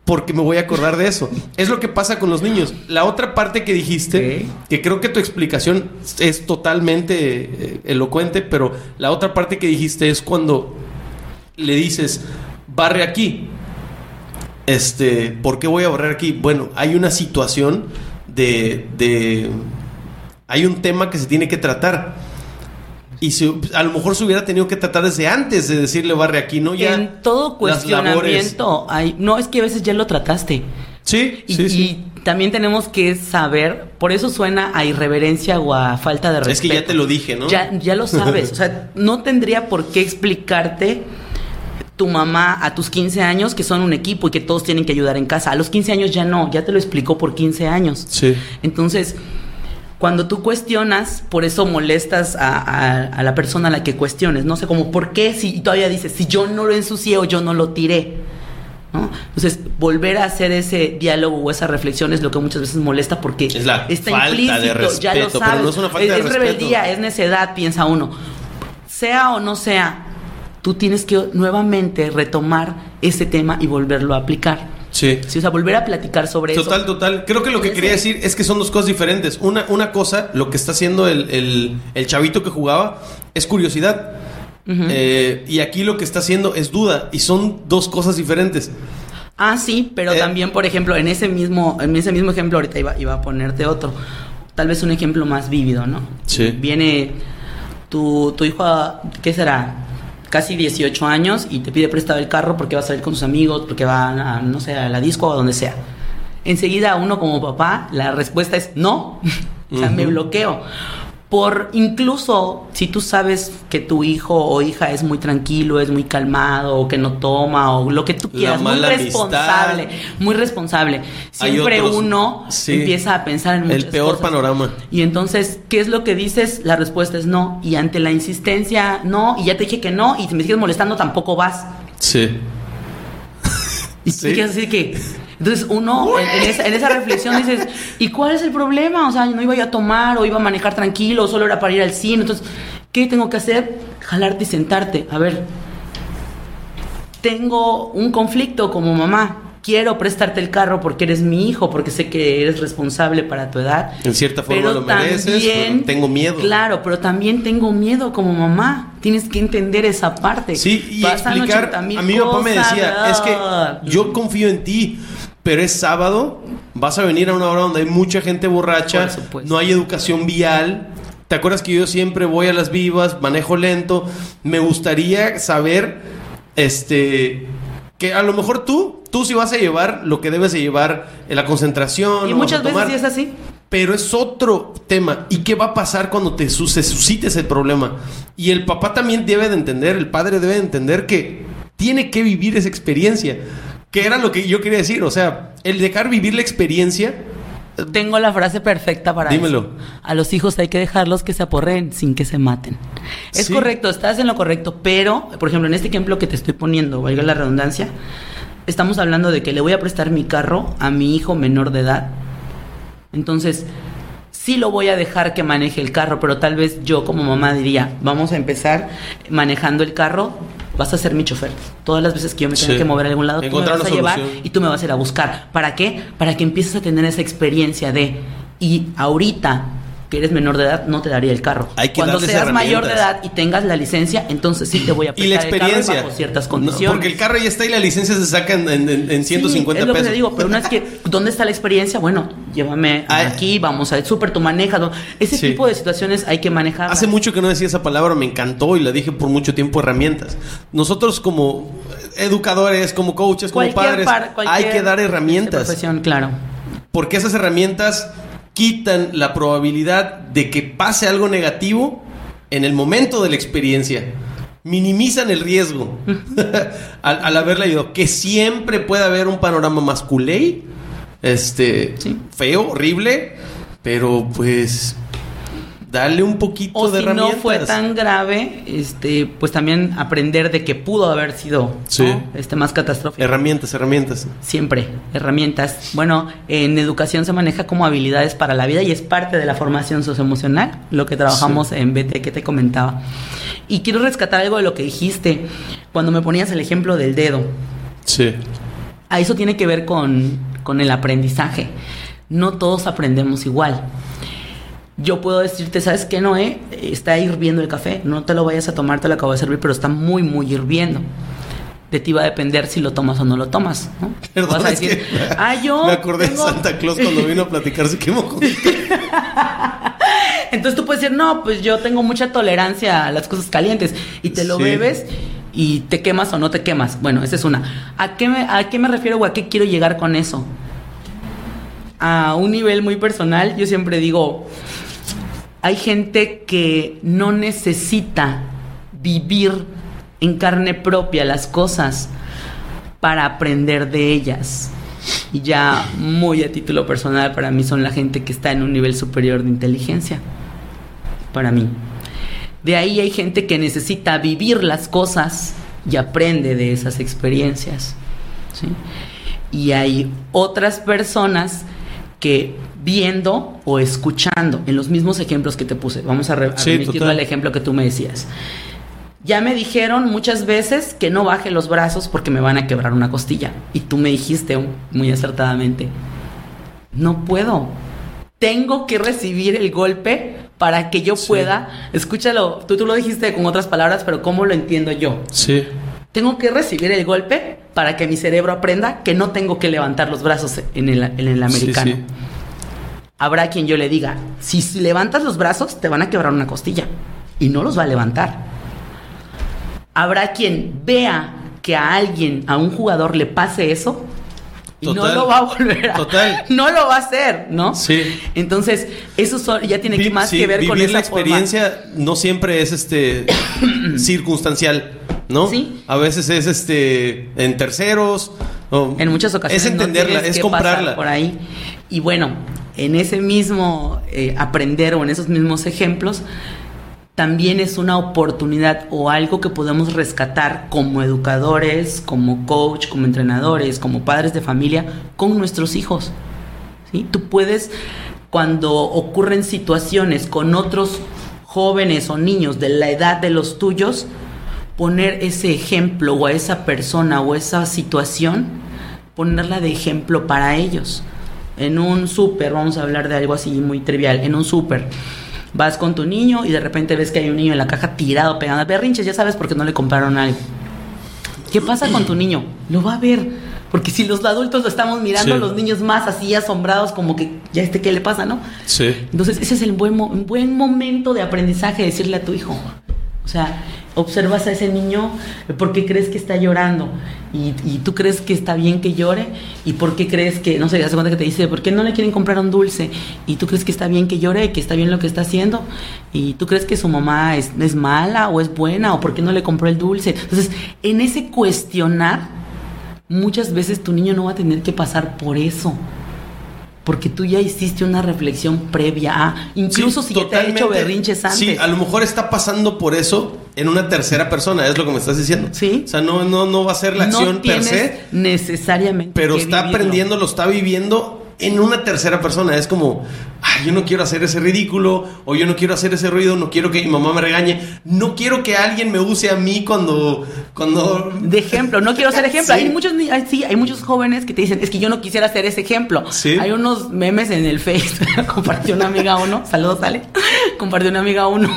porque me voy a acordar de eso. Es lo que pasa con los niños. La otra parte que dijiste, que creo que tu explicación es totalmente eh, elocuente, pero la otra parte que dijiste es cuando le dices, barre aquí. Este, ¿por qué voy a barrer aquí? Bueno, hay una situación de, de hay un tema que se tiene que tratar. Y si, a lo mejor se hubiera tenido que tratar desde antes de decirle barre aquí, ¿no? Ya en todo cuestionamiento hay, no es que a veces ya lo trataste. Sí, Y, sí, sí. y también tenemos que saber, por eso suena a irreverencia o a falta de respeto. Es que ya te lo dije, ¿no? Ya, ya lo sabes. O sea, no tendría por qué explicarte tu mamá a tus 15 años que son un equipo y que todos tienen que ayudar en casa. A los 15 años ya no, ya te lo explicó por 15 años. Sí. Entonces, cuando tú cuestionas, por eso molestas a, a- a la persona a la que cuestiones. No sé, como, ¿por qué? Si todavía dices, si yo no lo ensucié o yo no lo tiré. ¿no? Entonces, volver a hacer ese diálogo o esa reflexión es lo que muchas veces molesta porque Es la está falta de implícito, ya lo respeto, pero sabes. no es una falta de es respeto. rebeldía, es necedad, piensa uno. Sea o no sea, tú tienes que nuevamente retomar ese tema y volverlo a aplicar. Sí. Sí, o sea, volver a platicar sobre eso. Total, total. Creo que lo que quería decir es que son dos cosas diferentes. Una, una cosa, lo que está haciendo el, el- el chavito que jugaba, es curiosidad. Eh, y aquí lo que está haciendo es duda. Y son dos cosas diferentes. Ah, sí, pero Eh. también, por ejemplo, en ese mismo, en ese mismo ejemplo, ahorita iba, iba a ponerte otro. Tal vez un ejemplo más vívido, ¿no? Sí. Viene tu, tu hijo, a- ¿qué será? Casi 18 años y te pide prestado el carro porque va a salir con sus amigos, porque va a, no sé, a la disco o a donde sea. Enseguida uno como papá, la respuesta es no. o sea, me bloqueo. Por incluso si tú sabes que tu hijo o hija es muy tranquilo, es muy calmado, o que no toma, o lo que tú quieras, muy responsable, amistad. muy responsable. Siempre otros- uno sí. empieza a pensar en muchas El peor cosas. panorama. Y entonces, ¿qué es lo que dices? La respuesta es no. Y ante la insistencia, no. Y ya te dije que no. Y si me sigues molestando, tampoco vas. Sí. Y Sí. quieres decir que. Entonces uno en, en esa, en esa reflexión dices, ¿y cuál es el problema? O sea, no iba yo a tomar o iba a manejar tranquilo, o solo era para ir al cine. Entonces, ¿qué tengo que hacer? Jalarte y sentarte. A ver, tengo un conflicto como mamá. Quiero prestarte el carro porque eres mi hijo, porque sé que eres responsable para tu edad. En cierta forma Pero lo mereces, pero tengo miedo. Claro, pero también tengo miedo como mamá. Tienes que entender esa parte. Sí, y Pasan explicar. 80,000 A mí mi papá me decía, es que yo confío en ti, pero es sábado, vas a venir a una hora donde hay mucha gente borracha, no hay educación vial. ¿Te acuerdas que yo siempre voy a las vivas, manejo lento? Me gustaría saber este, que a lo mejor tú, tú sí vas a llevar lo que debes de llevar en la concentración. Y muchas veces sí es así. Pero es otro tema. ¿Y qué va a pasar cuando te su- se suscite ese problema? Y el papá también debe de entender, el padre debe de entender que tiene que vivir esa experiencia. Que era lo que yo quería decir. O sea, el dejar vivir la experiencia. Tengo la frase perfecta para Dímelo. eso. A los hijos hay que dejarlos que se aporreen sin que se maten. Es Sí. correcto, estás en lo correcto, pero, por ejemplo, en este ejemplo que te estoy poniendo, valga la redundancia, estamos hablando de que le voy a prestar mi carro a mi hijo menor de edad. Entonces, sí lo voy a dejar que maneje el carro, pero tal vez yo como mamá diría, vamos a empezar manejando el carro, vas a ser mi chofer. Todas las veces que yo me tenga Sí. que mover a algún lado, tú me vas a llevar solución. y tú me vas a ir a buscar. ¿Para qué? Para que empieces a tener esa experiencia de, y ahorita que eres menor de edad, no te daría el carro. Hay que Cuando seas mayor de edad y tengas la licencia, entonces sí te voy a Y la prestar el carro experiencia. bajo ciertas No, condiciones. porque el carro ya está y la licencia se saca en, en- en 150 Sí, es lo pesos. que te digo, pero una vez que, ¿dónde está la experiencia? Bueno, llévame Ay. aquí, vamos al súper, tú manejas. ¿no? Ese Sí. tipo de situaciones hay que manejar. Hace mucho que no decía esa palabra, me encantó y la dije por mucho tiempo, herramientas. Nosotros como educadores, como coaches, como padres, hay que dar herramientas. Profesión, claro. Porque esas herramientas quitan la probabilidad de que pase algo negativo en el momento de la experiencia. Minimizan el riesgo al, al haberla ido. Que siempre puede haber un panorama masculé, este, Sí. feo, horrible, pero pues dale un poquito O de si no herramientas. fue tan grave, este, pues también aprender de que pudo haber sido Sí. ¿no? este más catastrófico. Herramientas, herramientas. Siempre, herramientas. Bueno, en educación se maneja como habilidades para la vida y es parte de la formación socioemocional, lo que trabajamos en BT que te comentaba. Y quiero rescatar algo de lo que dijiste cuando me ponías el ejemplo del dedo. Sí. A eso tiene que ver con, con el aprendizaje. No todos aprendemos igual. Yo puedo decirte, ¿sabes qué, Noé? Está hirviendo el café. No te lo vayas a tomar, te lo acabo de servir, pero está muy, muy hirviendo. De ti va a depender si lo tomas o no lo tomas. ¿no? Perdón, Vas a es decir, que ah, yo. me acordé tengo-". de Santa Claus cuando vino a platicar, se quemó con... Entonces tú puedes decir, no, pues yo tengo mucha tolerancia a las cosas calientes. Y te lo Sí. bebes y te quemas o no te quemas. Bueno, esa es una. ¿A qué me, a qué me refiero o a qué quiero llegar con eso? A un nivel muy personal, yo siempre digo, hay gente que no necesita vivir en carne propia las cosas para aprender de ellas. Y ya muy a título personal, para mí son la gente que está en un nivel superior de inteligencia. Para mí. De ahí hay gente que necesita vivir las cosas y aprende de esas experiencias. Y hay otras personas que viendo o escuchando, en los mismos ejemplos que te puse, vamos a, re- a Sí, remitirlo al ejemplo que tú me decías. Ya me dijeron muchas veces que no baje los brazos porque me van a quebrar una costilla. Y tú me dijiste muy acertadamente, no puedo. Tengo que recibir el golpe para que yo Sí. pueda, escúchalo, tú, tú lo dijiste con otras palabras, pero ¿cómo lo entiendo yo? Sí. Tengo que recibir el golpe para que mi cerebro aprenda que no tengo que levantar los brazos en el, en el americano. Sí, sí. Habrá quien yo le diga, si levantas los brazos te van a quebrar una costilla y no los va a levantar. Habrá quien vea que a alguien, a un jugador le pase eso y no lo va a volver a... Total. No lo va a hacer, ¿no? Sí. Entonces, eso so- ya tiene Vi- más sí, que ver con esa la experiencia no siempre es este circunstancial, ¿no? Sí. A veces es este en terceros. o-. En muchas ocasiones Es entenderla, es comprarla. por ahí. Y bueno, en ese mismo eh, aprender o en esos mismos ejemplos, también es una oportunidad o algo que podemos rescatar como educadores, como coach, como entrenadores, como padres de familia con nuestros hijos. ¿sí? Tú puedes, cuando ocurren situaciones con otros jóvenes o niños de la edad de los tuyos, poner ese ejemplo o a esa persona o esa situación, ponerla de ejemplo para ellos. En un súper, vamos a hablar de algo así muy trivial, en un súper. Vas con tu niño y de repente ves que hay un niño en la caja tirado, pegando berrinches, ya sabes porque no le compraron algo. ¿Qué pasa con tu niño? Lo va a ver. Porque si los adultos lo estamos mirando, Sí. los niños más así asombrados, como que ya este qué le pasa, ¿no? Sí. Entonces, ese es el buen, mo- buen momento de aprendizaje, decirle a tu hijo, O sea, observas a ese niño, ¿por qué crees que está llorando? Y, y, tú crees que está bien que llore, y por qué crees que, no sé, hace cuenta que te dice, ¿por qué no le quieren comprar un dulce? Y tú crees que está bien que llore, que está bien lo que está haciendo, y tú crees que su mamá es, es mala o es buena, o por qué no le compró el dulce. Entonces, en ese cuestionar, muchas veces tu niño no va a tener que pasar por eso porque tú ya hiciste una reflexión previa a, incluso si ya te ha hecho berrinches antes. Sí, a lo mejor está pasando por eso en una tercera persona, es lo que me estás diciendo. Sí. O sea, no, no, no va a ser la acción per se. Necesariamente. Pero está aprendiendo, lo está viviendo en una tercera persona. Es como, ay, yo no quiero hacer ese ridículo, o yo no quiero hacer ese ruido, no quiero que mi mamá me regañe, no quiero que alguien me use a mí cuando. cuando... De ejemplo, no quiero ser ejemplo. Hay muchos sí, hay muchos jóvenes que te dicen, es que yo no quisiera ser ese ejemplo. ¿Sí? Hay unos memes en el Face, compartió una amiga uno, saludos, Ale, compartió una amiga uno,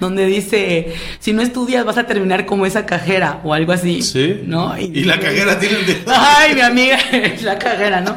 donde dice, si no estudias vas a terminar como esa cajera o algo así. Sí. ¿No? Y, la cajera tiene Ay, mi amiga, la cajera, ¿no?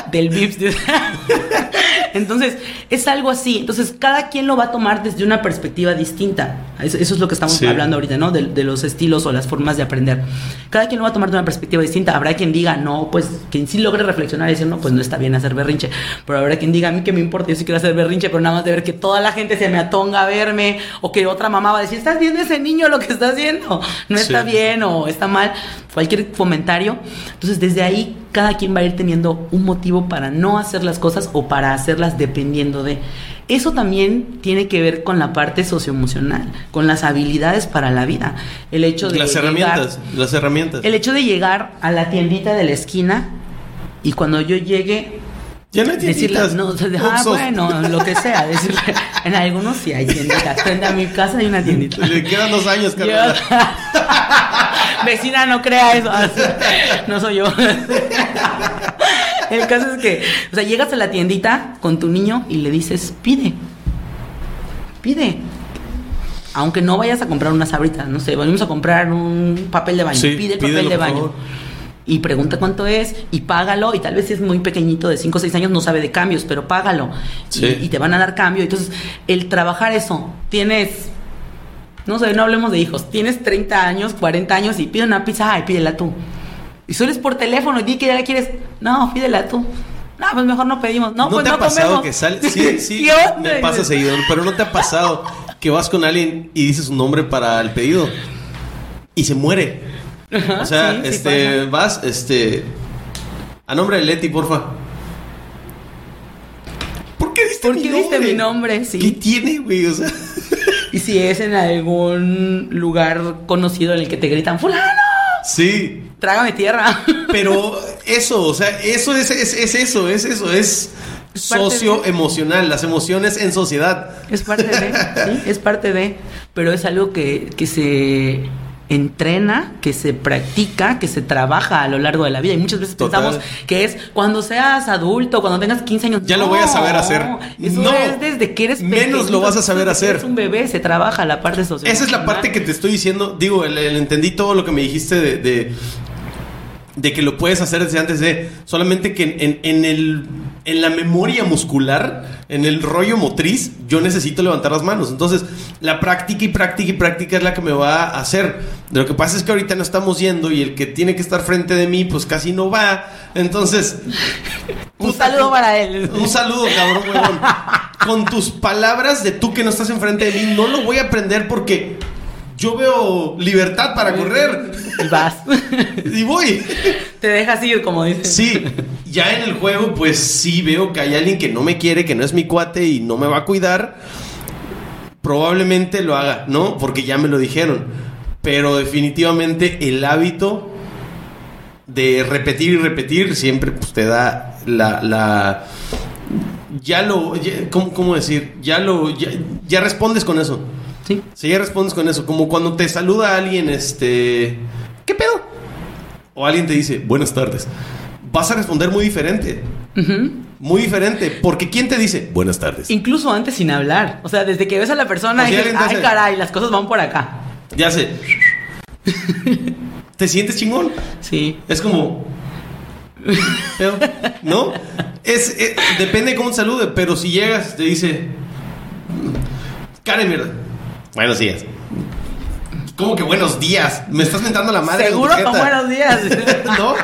del VIPS. Entonces, es algo así. Entonces, cada quien lo va a tomar desde una perspectiva distinta. Eso, es lo que estamos hablando ahorita, ¿no? De, los estilos o las formas de aprender. Cada quien lo va a tomar de una perspectiva distinta. Habrá quien diga, no, pues, quien sí logre reflexionar y decir, no, pues no está bien hacer berrinche. Pero habrá quien diga, a mí que me importa, yo sí quiero hacer berrinche, pero nada más de ver que toda la gente se me atonga a verme, o que otra mamá va a decir, ¿estás viendo ese niño lo que está haciendo? No está bien o está mal. Cualquier comentario. Entonces, desde ahí, cada quien va a ir teniendo un motivo para no hacer las cosas o para hacerlas dependiendo de. Eso también tiene que ver con la parte socioemocional, con las habilidades para la vida. El hecho de las herramientas, las herramientas. El hecho de llegar a la tiendita de la esquina y cuando yo llegue ya no hay tienditas. no, ah, bueno, lo que sea. Decirle, en algunos sí hay tienditas. Frente a mi casa hay una tiendita. Le quedan dos años, Carla. Vecina, no crea eso. No soy yo. El caso es que, o sea, llegas a la tiendita con tu niño y le dices, pide. Pide. Aunque no vayas a comprar unas sabritas, no sé, venimos a comprar un papel de baño. pide el papel de baño. Y pregunta cuánto es y págalo. Y tal vez si es muy pequeñito, de 5 o 6 años, no sabe de cambios, pero págalo. Y, y te van a dar cambio. Entonces, el trabajar eso, tienes no sé, no hablemos de hijos. Tienes 30 años, 40 años y pide una pizza, ay, pídela tú. Y sueles por teléfono y di que ya la quieres. No, pídela tú. No, pues mejor no pedimos. No, ¿No pues te no ha pasado comemos. que sale? Sí, sí. me pasa seguido. Pero no te ha pasado que vas con alguien y dices un nombre para el pedido y se muere. o sea, sí, sí este, vas, este. A nombre de Leti, porfa. ¿Por qué diste ¿Por mi qué nombre? diste mi nombre? Sí. ¿Qué tiene, güey? O sea. Y si es en algún lugar conocido en el que te gritan, fulano, Sí. trágame tierra. Pero eso, o sea, eso es, es, es eso, es eso, es socioemocional, las emociones en sociedad. Es parte de, sí, es parte de, pero es algo que, que se entrena, que se practica, que se trabaja a lo largo de la vida. Y muchas veces Total. pensamos que es cuando seas adulto, cuando tengas 15 años. Ya lo voy a saber hacer. Eso No. es desde que eres Menos lo vas a saber hacer. eres un bebé, se trabaja la parte social. Esa es la parte que te estoy diciendo. Digo, el, el- entendí todo lo que me dijiste de, de, de que lo puedes hacer desde antes de. Solamente que en, en- en el, en la memoria muscular, en el rollo motriz, yo necesito levantar las manos. Entonces, la práctica y práctica y práctica es la que me va a hacer. Lo que pasa es que ahorita no estamos yendo y el que tiene que estar frente de mí, pues casi no va. Entonces. Un saludo para él. Un saludo, cabrón, huevón. Con tus palabras de tú que no estás enfrente de mí, no lo voy a aprender porque yo veo libertad para correr. Y vas. Y voy. Te dejas ir, como dices. Sí, ya en el juego, pues sí veo que hay alguien que no me quiere, que no es mi cuate y no me va a cuidar. Probablemente lo haga, ¿no? Porque ya me lo dijeron. Pero definitivamente el hábito de repetir y repetir siempre pues, te da la... la ya lo... ya- ¿cómo, cómo decir? Ya lo... Ya, ya respondes con eso. Sí. Si ya respondes con eso, como cuando te saluda alguien, este... ¿Qué pedo? O alguien te dice, buenas tardes. Vas a responder muy diferente. Muy diferente. Porque ¿quién te dice, buenas tardes? Incluso antes sin hablar. O sea, desde que ves a la persona y dices, ay, hace- caray, las cosas van por acá. Ya sé. ¿Te sientes chingón? Sí. Es como... ¿No? Es, es- depende de cómo te salude, pero si llegas, te dice... De mierda. Buenos días. ¿Cómo que buenos días? Me estás mentando la madre. Seguro con buenos días. ¿No?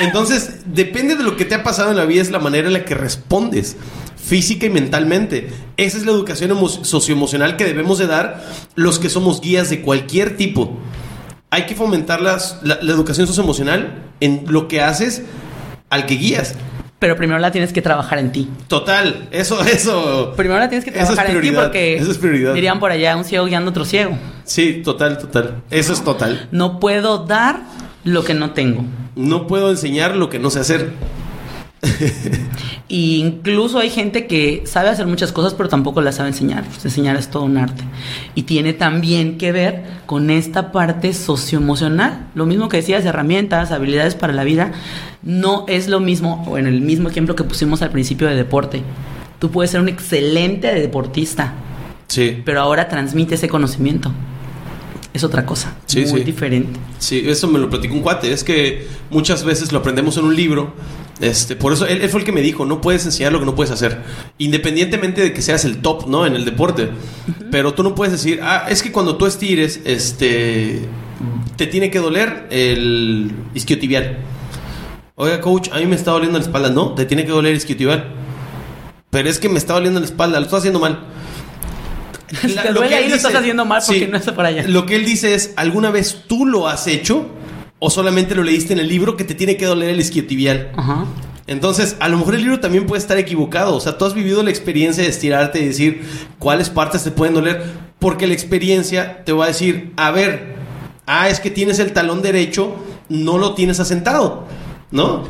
Entonces, depende de lo que te ha pasado en la vida, es la manera en la que respondes física y mentalmente. Esa es la educación socioemocional que debemos de dar los que somos guías de cualquier tipo. Hay que fomentar las, la, educación socioemocional en lo que haces al que guías. Pero primero la tienes que trabajar en ti. Total, eso, eso. Primero la tienes que trabajar en ti porque eso es prioridad. dirían por allá un ciego guiando a otro ciego. Sí, total, total. Eso es total. No puedo dar lo que no tengo. No puedo enseñar lo que no sé hacer. y incluso hay gente que sabe hacer muchas cosas, pero tampoco las sabe enseñar. Pues enseñar es todo un arte. Y tiene también que ver con esta parte socioemocional. Lo mismo que decías, herramientas, habilidades para la vida, no es lo mismo, o en el mismo ejemplo que pusimos al principio de deporte. Tú puedes ser un excelente deportista. Sí. Pero ahora transmite ese conocimiento es otra cosa, muy diferente. Sí, eso me lo platicó un cuate, es que muchas veces lo aprendemos en un libro, este, por eso él, fue el que me dijo, no puedes enseñar lo que no puedes hacer, independientemente de que seas el top, ¿no? En el deporte, pero tú no puedes decir, ah, es que cuando tú estires, este, te tiene que doler el isquiotibial. Oiga, coach, a mí me está doliendo la espalda, no, te tiene que doler el isquiotibial. Pero es que me está doliendo la espalda, lo estás haciendo mal te duele ahí lo estás haciendo mal porque no está para allá. Lo que él dice es, ¿alguna vez tú lo has hecho? ¿O solamente lo leíste en el libro que te tiene que doler el isquiotibial? Ajá. Entonces, a lo mejor el libro también puede estar equivocado. O sea, tú has vivido la experiencia de estirarte y decir cuáles partes te pueden doler. Porque la experiencia te va a decir, a ver, ah, es que tienes el talón derecho, no lo tienes asentado. ¿No?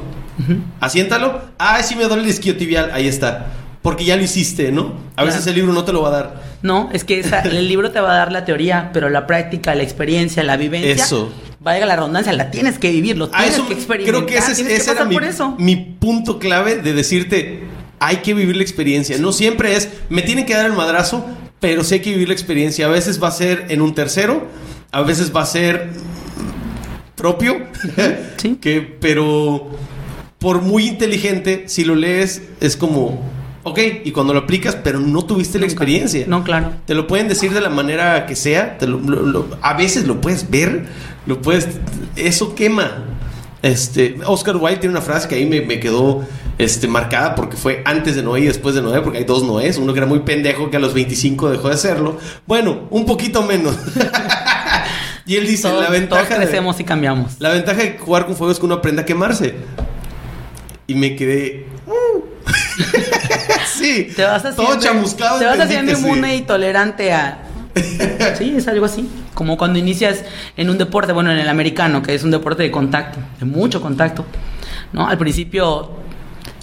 Asiéntalo. Ah, sí me duele el isquiotibial. Ahí está porque ya lo hiciste, ¿no? A veces el libro no te lo va a dar. No, es que el libro te va a dar la teoría, pero la práctica, la experiencia, la vivencia. Eso. Vaya la redundancia, la tienes que vivir, lo tienes que experimentar. Creo que ese, era mi, mi punto clave de decirte, hay que vivir la experiencia. No siempre es, me tienen que dar el madrazo, pero sí hay que vivir la experiencia. A veces va a ser en un tercero, a veces va a ser propio. Sí. que, pero por muy inteligente, si lo lees, es como Ok, y cuando lo aplicas, pero no tuviste la experiencia. No, claro. Te lo pueden decir de la manera que sea. a veces lo puedes ver, lo puedes. Eso quema. Este, Oscar Wilde tiene una frase que ahí me, me, quedó este, marcada porque fue antes de Noé y después de Noé, porque hay dos Noés. Uno que era muy pendejo que a los 25 dejó de hacerlo. Bueno, un poquito menos. y él dice: La ventaja. Todos crecemos y cambiamos. La ventaja de jugar con fuego es que uno aprende a quemarse. Y me quedé. Uh". sí. Te vas haciendo, todo chamuscado. Te vas haciendo inmune y tolerante a. sí, es algo así. Como cuando inicias en un deporte, bueno, en el americano, que es un deporte de contacto, de mucho contacto. ¿No? Al principio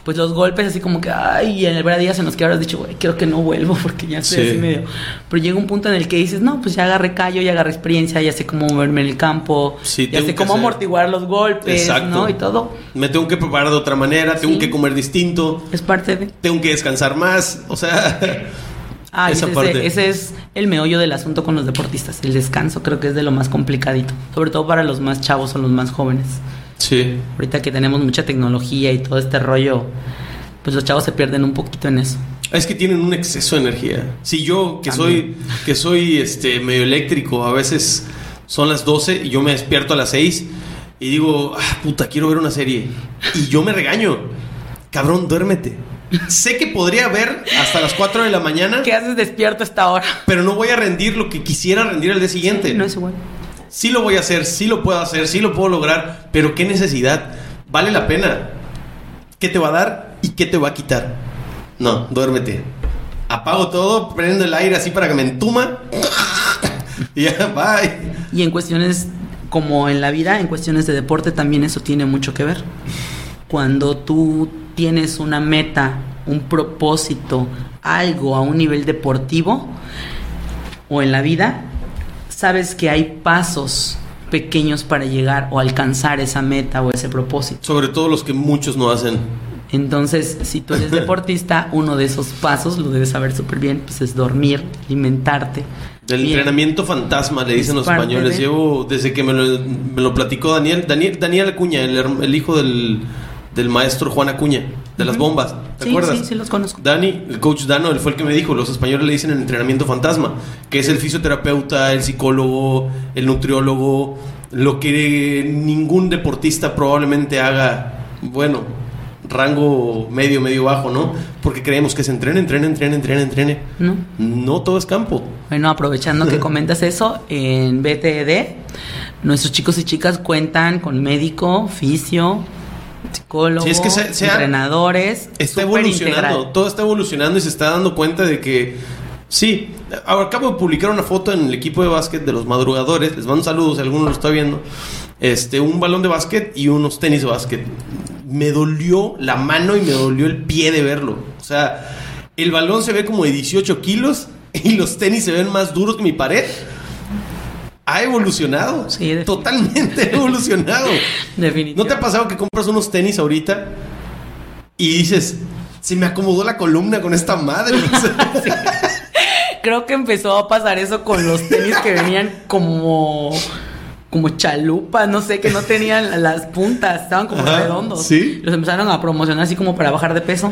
pues los golpes así como que, ay, y en el verdad día se nos queda dicho, güey, creo que no vuelvo porque ya estoy así medio. Pero llega un punto en el que dices, no, pues ya agarré callo, ya agarré experiencia, ya sé cómo moverme en el campo, ya sé cómo amortiguar los golpes, ¿no? Y todo. Me tengo que preparar de otra manera, tengo que comer distinto. Es parte de. Tengo que descansar más, o sea. Ah, esa ese, parte. ese es el meollo del asunto con los deportistas. El descanso creo que es de lo más complicadito. Sobre todo para los más chavos o los más jóvenes. Sí. Ahorita que tenemos mucha tecnología y todo este rollo, pues los chavos se pierden un poquito en eso. Es que tienen un exceso de energía. Si yo, que soy, que soy este medio eléctrico, a veces son las 12 y yo me despierto a las 6 y digo, ah, puta, quiero ver una serie. Y yo me regaño. Cabrón, duérmete. sé que podría ver hasta las 4 de la mañana. ¿Qué haces despierto a esta hora? Pero no voy a rendir lo que quisiera rendir al día siguiente. no es igual sí lo voy a hacer, sí lo puedo hacer, sí lo puedo lograr, pero ¿qué necesidad? ¿Vale la pena? ¿Qué te va a dar y qué te va a quitar? No, duérmete. Apago todo, prendo el aire así para que me entuma. y ya, bye. Y en cuestiones como en la vida, en cuestiones de deporte también eso tiene mucho que ver. Cuando tú tienes una meta, un propósito, algo a un nivel deportivo o en la vida, sabes que hay pasos pequeños para llegar o alcanzar esa meta o ese propósito. Sobre todo los que muchos no hacen. Entonces, si tú eres deportista, uno de esos pasos, lo debes saber súper bien, pues es dormir, alimentarte. El entrenamiento fantasma, le dicen los españoles. Llevo, desde que me lo, me lo platicó Daniel, Daniel, Daniel Acuña, el, el hijo del, del, maestro Juan Acuña. De las bombas. ¿Te Sí, acuerdas? sí, sí los conozco. Dani, el coach Dano, él fue el que me dijo, los españoles le dicen el entrenamiento fantasma, que es el fisioterapeuta, el psicólogo, el nutriólogo, lo que ningún deportista probablemente haga, bueno, rango medio, medio bajo, ¿no? Porque creemos que se entrene, entrene, entrene, entrene, entrene. ¿No? No todo es campo. Bueno, aprovechando que comentas eso, en BTD, nuestros chicos y chicas cuentan con médico, fisio, psicólogo, Sí, es que se- entrenadores. Está evolucionando, integral. todo está evolucionando y se está dando cuenta de que sí. Acabo de publicar una foto en el equipo de básquet de los madrugadores. Les mando saludos si alguno lo está viendo. Este, un balón de básquet y unos tenis de básquet. Me dolió la mano y me dolió el pie de verlo. O sea, el balón se ve como de 18 kilos y los tenis se ven más duros que mi pared. Ha evolucionado. Sí, totalmente evolucionado. ¿No Definitivamente. te ha pasado que compras unos tenis ahorita y dices, se me acomodó la columna con esta madre? Creo que empezó a pasar eso con los tenis que venían como como chalupas, no sé, que no tenían las puntas, estaban como Ajá, redondos. sí. Los empezaron a promocionar así como para bajar de peso.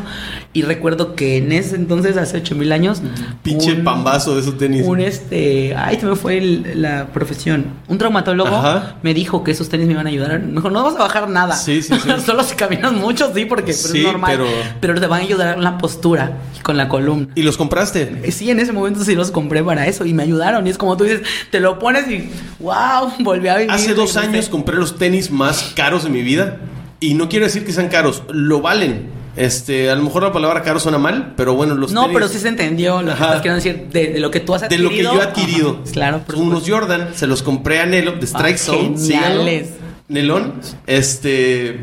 Y recuerdo que en ese entonces, hace ocho mil años, Pinche un- pambazo de esos tenis. Un este, ay, se me fue el- la profesión. Un traumatólogo Ajá. me dijo que esos tenis me iban a ayudar. Me dijo, no vas a bajar nada. Sí, sí, sí. Solo si caminas mucho, sí, porque pues, Sí, es normal. pero- Pero... te van a ayudar con la postura y con la columna. ¿Y los compraste? Eh, Sí, en ese momento sí los compré para eso y me ayudaron. Y es como tú dices, te lo pones y wow, volví a vivir. Hace dos regresé. años compré los tenis más caros de mi vida. Y no quiero decir que sean caros, lo valen. Este, a lo mejor la palabra caro suena mal, pero bueno, los No, tenis- pero sí se entendió lo que Ajá. queriendo decir de, de lo que tú has De adquirido. lo que yo he adquirido. Ajá, claro, por Unos supuesto. Jordan, se los compré a Nelo de Strike Ah, Zone. síganlo. geniales. Nelón, este,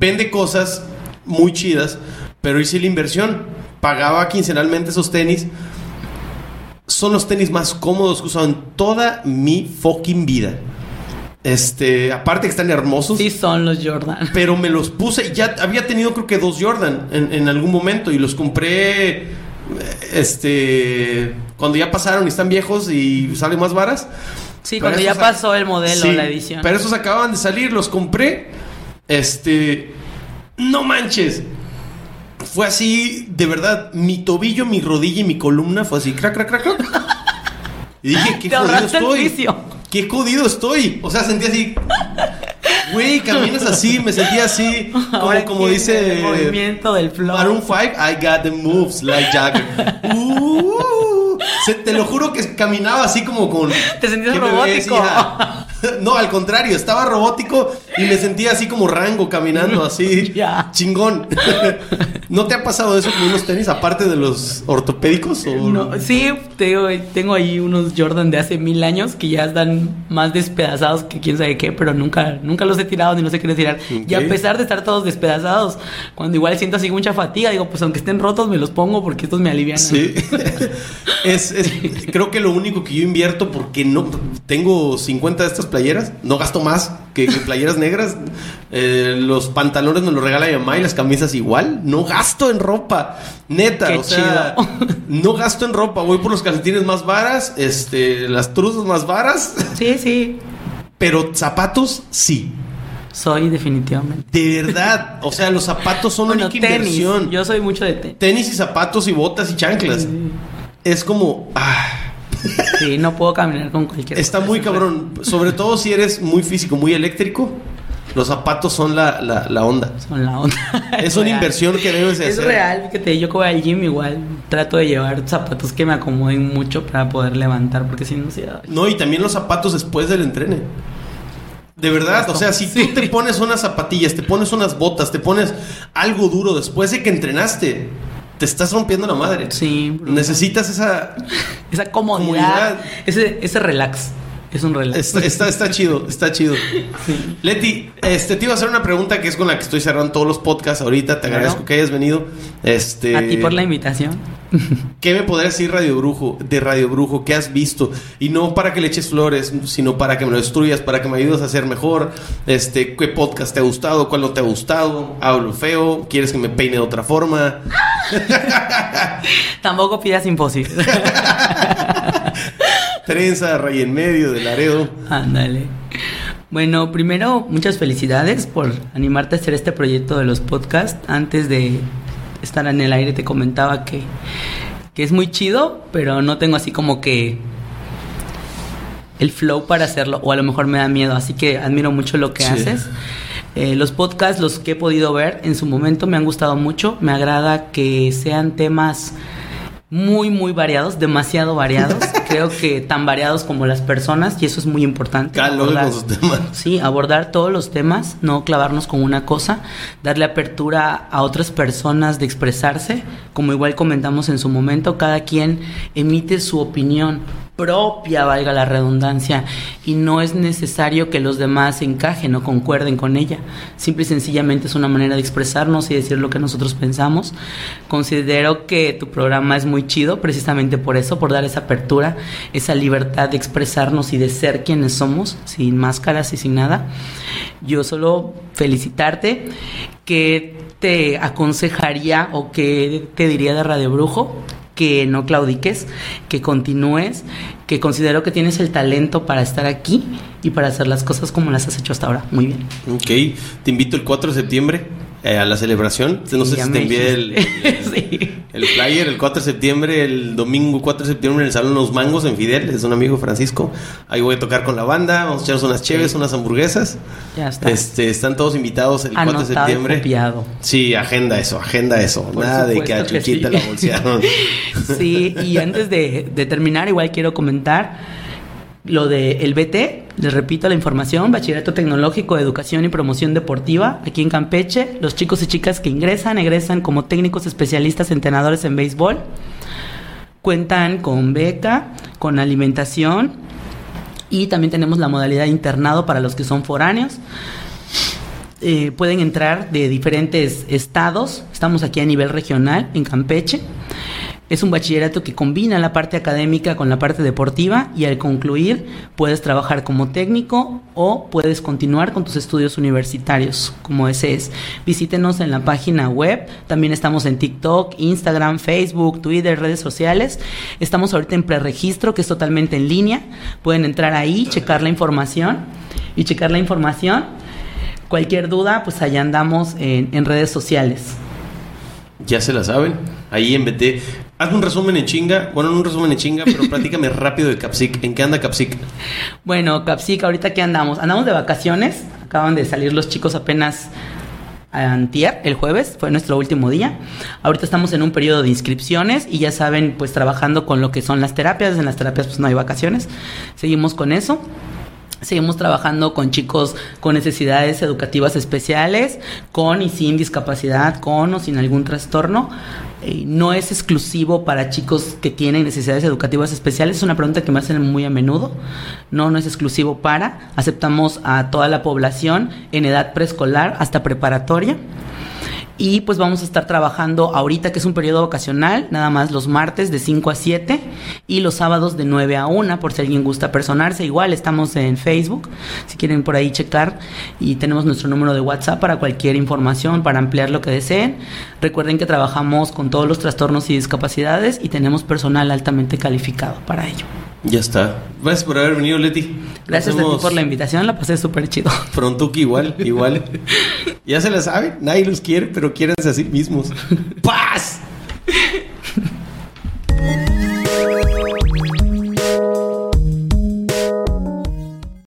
vende cosas muy chidas, pero hice la inversión. Pagaba quincenalmente esos tenis. Son los tenis más cómodos que he usado en toda mi fucking vida. Este, aparte que están hermosos. Sí son los Jordan. Pero me los puse, ya había tenido creo que dos Jordan en, en algún momento y los compré, este, cuando ya pasaron y están viejos y salen más varas. Sí, Pero cuando ya pasó el modelo, Sí, la edición. Pero esos acababan de salir, los compré, este, no manches. Fue así, de verdad, mi tobillo, mi rodilla y mi columna fue así, crack, crack, crack, crack. Y dije, qué jodido estoy. Qué jodido estoy. O sea, sentí así. Güey, caminas así, me sentía así. Como, dice. el movimiento del flow. Maroon 5, I got the moves like Jagger. Uh, se- te lo juro que caminaba así como con. Te sentías ¿qué me ves, robótico. No, al contrario, estaba robótico y me sentía así como rango caminando así. Ya. Chingón. ¿No te ha pasado eso con unos tenis aparte de los ortopédicos? O... No, sí, tengo, tengo ahí unos Jordan de hace mil años que ya están más despedazados que quién sabe qué, pero nunca, nunca los he tirado ni los he querido tirar. Y a pesar de estar todos despedazados, cuando igual siento así mucha fatiga, digo, pues aunque estén rotos me los pongo porque estos me alivian. Sí. es, es- creo que lo único que yo invierto porque no tengo 50 de estas playeras, no gasto más que, que playeras negras. Eh, los pantalones me los regala mi mamá y las camisas igual. No gasto en ropa, neta. Qué o sea, chido. no gasto en ropa. Voy por los calcetines más varas, este, las truzas más varas, Sí, sí, pero zapatos sí. soy definitivamente. De verdad, o sea, los zapatos son Bueno, tenis. inversión. Yo soy mucho de tenis. Tenis y zapatos y botas y chanclas. Es como, ah, Sí, no puedo caminar con cualquier Está cosa. muy cabrón. Sobre todo si eres muy físico, muy eléctrico. Los zapatos son la, la, la onda. Son la onda. Es una real. inversión que debes de Es hacer. real, fíjate, yo que voy al gym igual trato de llevar zapatos que me acomoden mucho para poder levantar, porque si no, sí, ay. No, y también los zapatos después del entrene. De verdad, o sea, si tú te pones unas zapatillas, te pones unas botas, te pones algo duro después de que entrenaste, te estás rompiendo la madre. Sí. Necesitas esa... esa comodidad, Comodidad. ese, ese relax, es un relax. Está, está, está chido, está chido. Leti, este, te iba a hacer una pregunta que es con la que estoy cerrando todos los podcasts ahorita. Te Claro. agradezco que hayas venido. Este, A ti por la invitación. ¿Qué me podrías decir Radio Brujo, de Radio Brujo? ¿Qué has visto? Y no para que le eches flores, sino para que me lo destruyas, para que me ayudes a ser mejor. Este, ¿qué podcast te ha gustado? ¿Cuál no te ha gustado? ¿Hablo feo? ¿Quieres que me peine de otra forma? Tampoco pidas imposible. Trenza, rey en medio, de Laredo. Ándale. Bueno, primero, muchas felicidades por animarte a hacer este proyecto de los podcasts. Antes de estar en el aire te comentaba que, que es muy chido, pero no tengo así como que el flow para hacerlo, o a lo mejor me da miedo, así que admiro mucho lo que haces. Eh, los podcasts, los que he podido ver en su momento, me han gustado mucho. Me agrada que sean temas muy, muy variados, demasiado variados. Creo que tan variados como las personas, y eso es muy importante. abordar, temas. Sí, abordar todos los temas, no clavarnos con una cosa, darle apertura a otras personas de expresarse. Como igual comentamos en su momento, cada quien emite su opinión propia, valga la redundancia, y no es necesario que los demás encajen o concuerden con ella. Simple y sencillamente es una manera de expresarnos y decir lo que nosotros pensamos. Considero que tu programa es muy chido precisamente por eso, por dar esa apertura, esa libertad de expresarnos y de ser quienes somos, sin máscaras y sin nada. Yo solo felicitarte que te aconsejaría o que te diría de Radio Brujo que no claudiques, que continúes, que considero que tienes el talento para estar aquí y para hacer las cosas como las has hecho hasta ahora. Muy bien. Ok, te invito el 4 de septiembre eh, a la celebración. no sé si te envié el, el, flyer el 4 de septiembre, el domingo 4 de septiembre en el Salón Los Mangos en Fidel, es un amigo Francisco. Ahí voy a tocar con la banda, vamos a echarnos unas cheves, unas hamburguesas. Ya está. Este, están todos invitados el 4 de septiembre. Copiado. Sí, agenda eso, agenda eso. Nada de que a Chuchita la bolsearon. sí, y antes de, de terminar, igual quiero comentar lo de el BT, les repito la información, Bachillerato Tecnológico de Educación y Promoción Deportiva, aquí en Campeche, los chicos y chicas que ingresan, egresan como técnicos especialistas entrenadores en béisbol, cuentan con beca, con alimentación y también tenemos la modalidad de internado para los que son foráneos. Eh, pueden entrar de diferentes estados, estamos aquí a nivel regional en Campeche. Es un bachillerato que combina la parte académica con la parte deportiva y al concluir puedes trabajar como técnico o puedes continuar con tus estudios universitarios, como ese es. Visítenos en la página web, también estamos en TikTok, Instagram, Facebook, Twitter, redes sociales. Estamos ahorita en preregistro, que es totalmente en línea. Pueden entrar ahí, checar la información y checar la información. Cualquier duda, pues allá andamos en, en redes sociales. Ya se la saben. Ahí en BT. Haz un resumen en chinga. Bueno, no un resumen en chinga, pero platícame rápido de Capsic. ¿En qué anda Capsic? Bueno, Capsic, ahorita qué andamos. Andamos de vacaciones. Acaban de salir los chicos apenas antier, el jueves, fue nuestro último día. Ahorita estamos en un periodo de inscripciones y ya saben, pues trabajando con lo que son las terapias. En las terapias pues no hay vacaciones. Seguimos con eso. Seguimos trabajando con chicos con necesidades educativas especiales, con y sin discapacidad, con o sin algún trastorno. Eh, no es exclusivo para chicos que tienen necesidades educativas especiales. Es una pregunta que me hacen muy a menudo. No, no es exclusivo para. Aceptamos a toda la población en edad preescolar hasta preparatoria y pues vamos a estar trabajando ahorita que es un periodo ocasional, nada más los martes de 5 a 7 y los sábados de 9 a 1 por si alguien gusta personarse. Igual estamos en Facebook, si quieren por ahí checar y tenemos nuestro número de WhatsApp para cualquier información, para ampliar lo que deseen. Recuerden que trabajamos con todos los trastornos y discapacidades y tenemos personal altamente calificado para ello. Ya está. Gracias por haber venido, Leti. Gracias a ti por la invitación, la pasé súper chido. Frontuki igual, igual. ya se la sabe, nadie los quiere, pero quiérense a sí mismos. ¡Paz!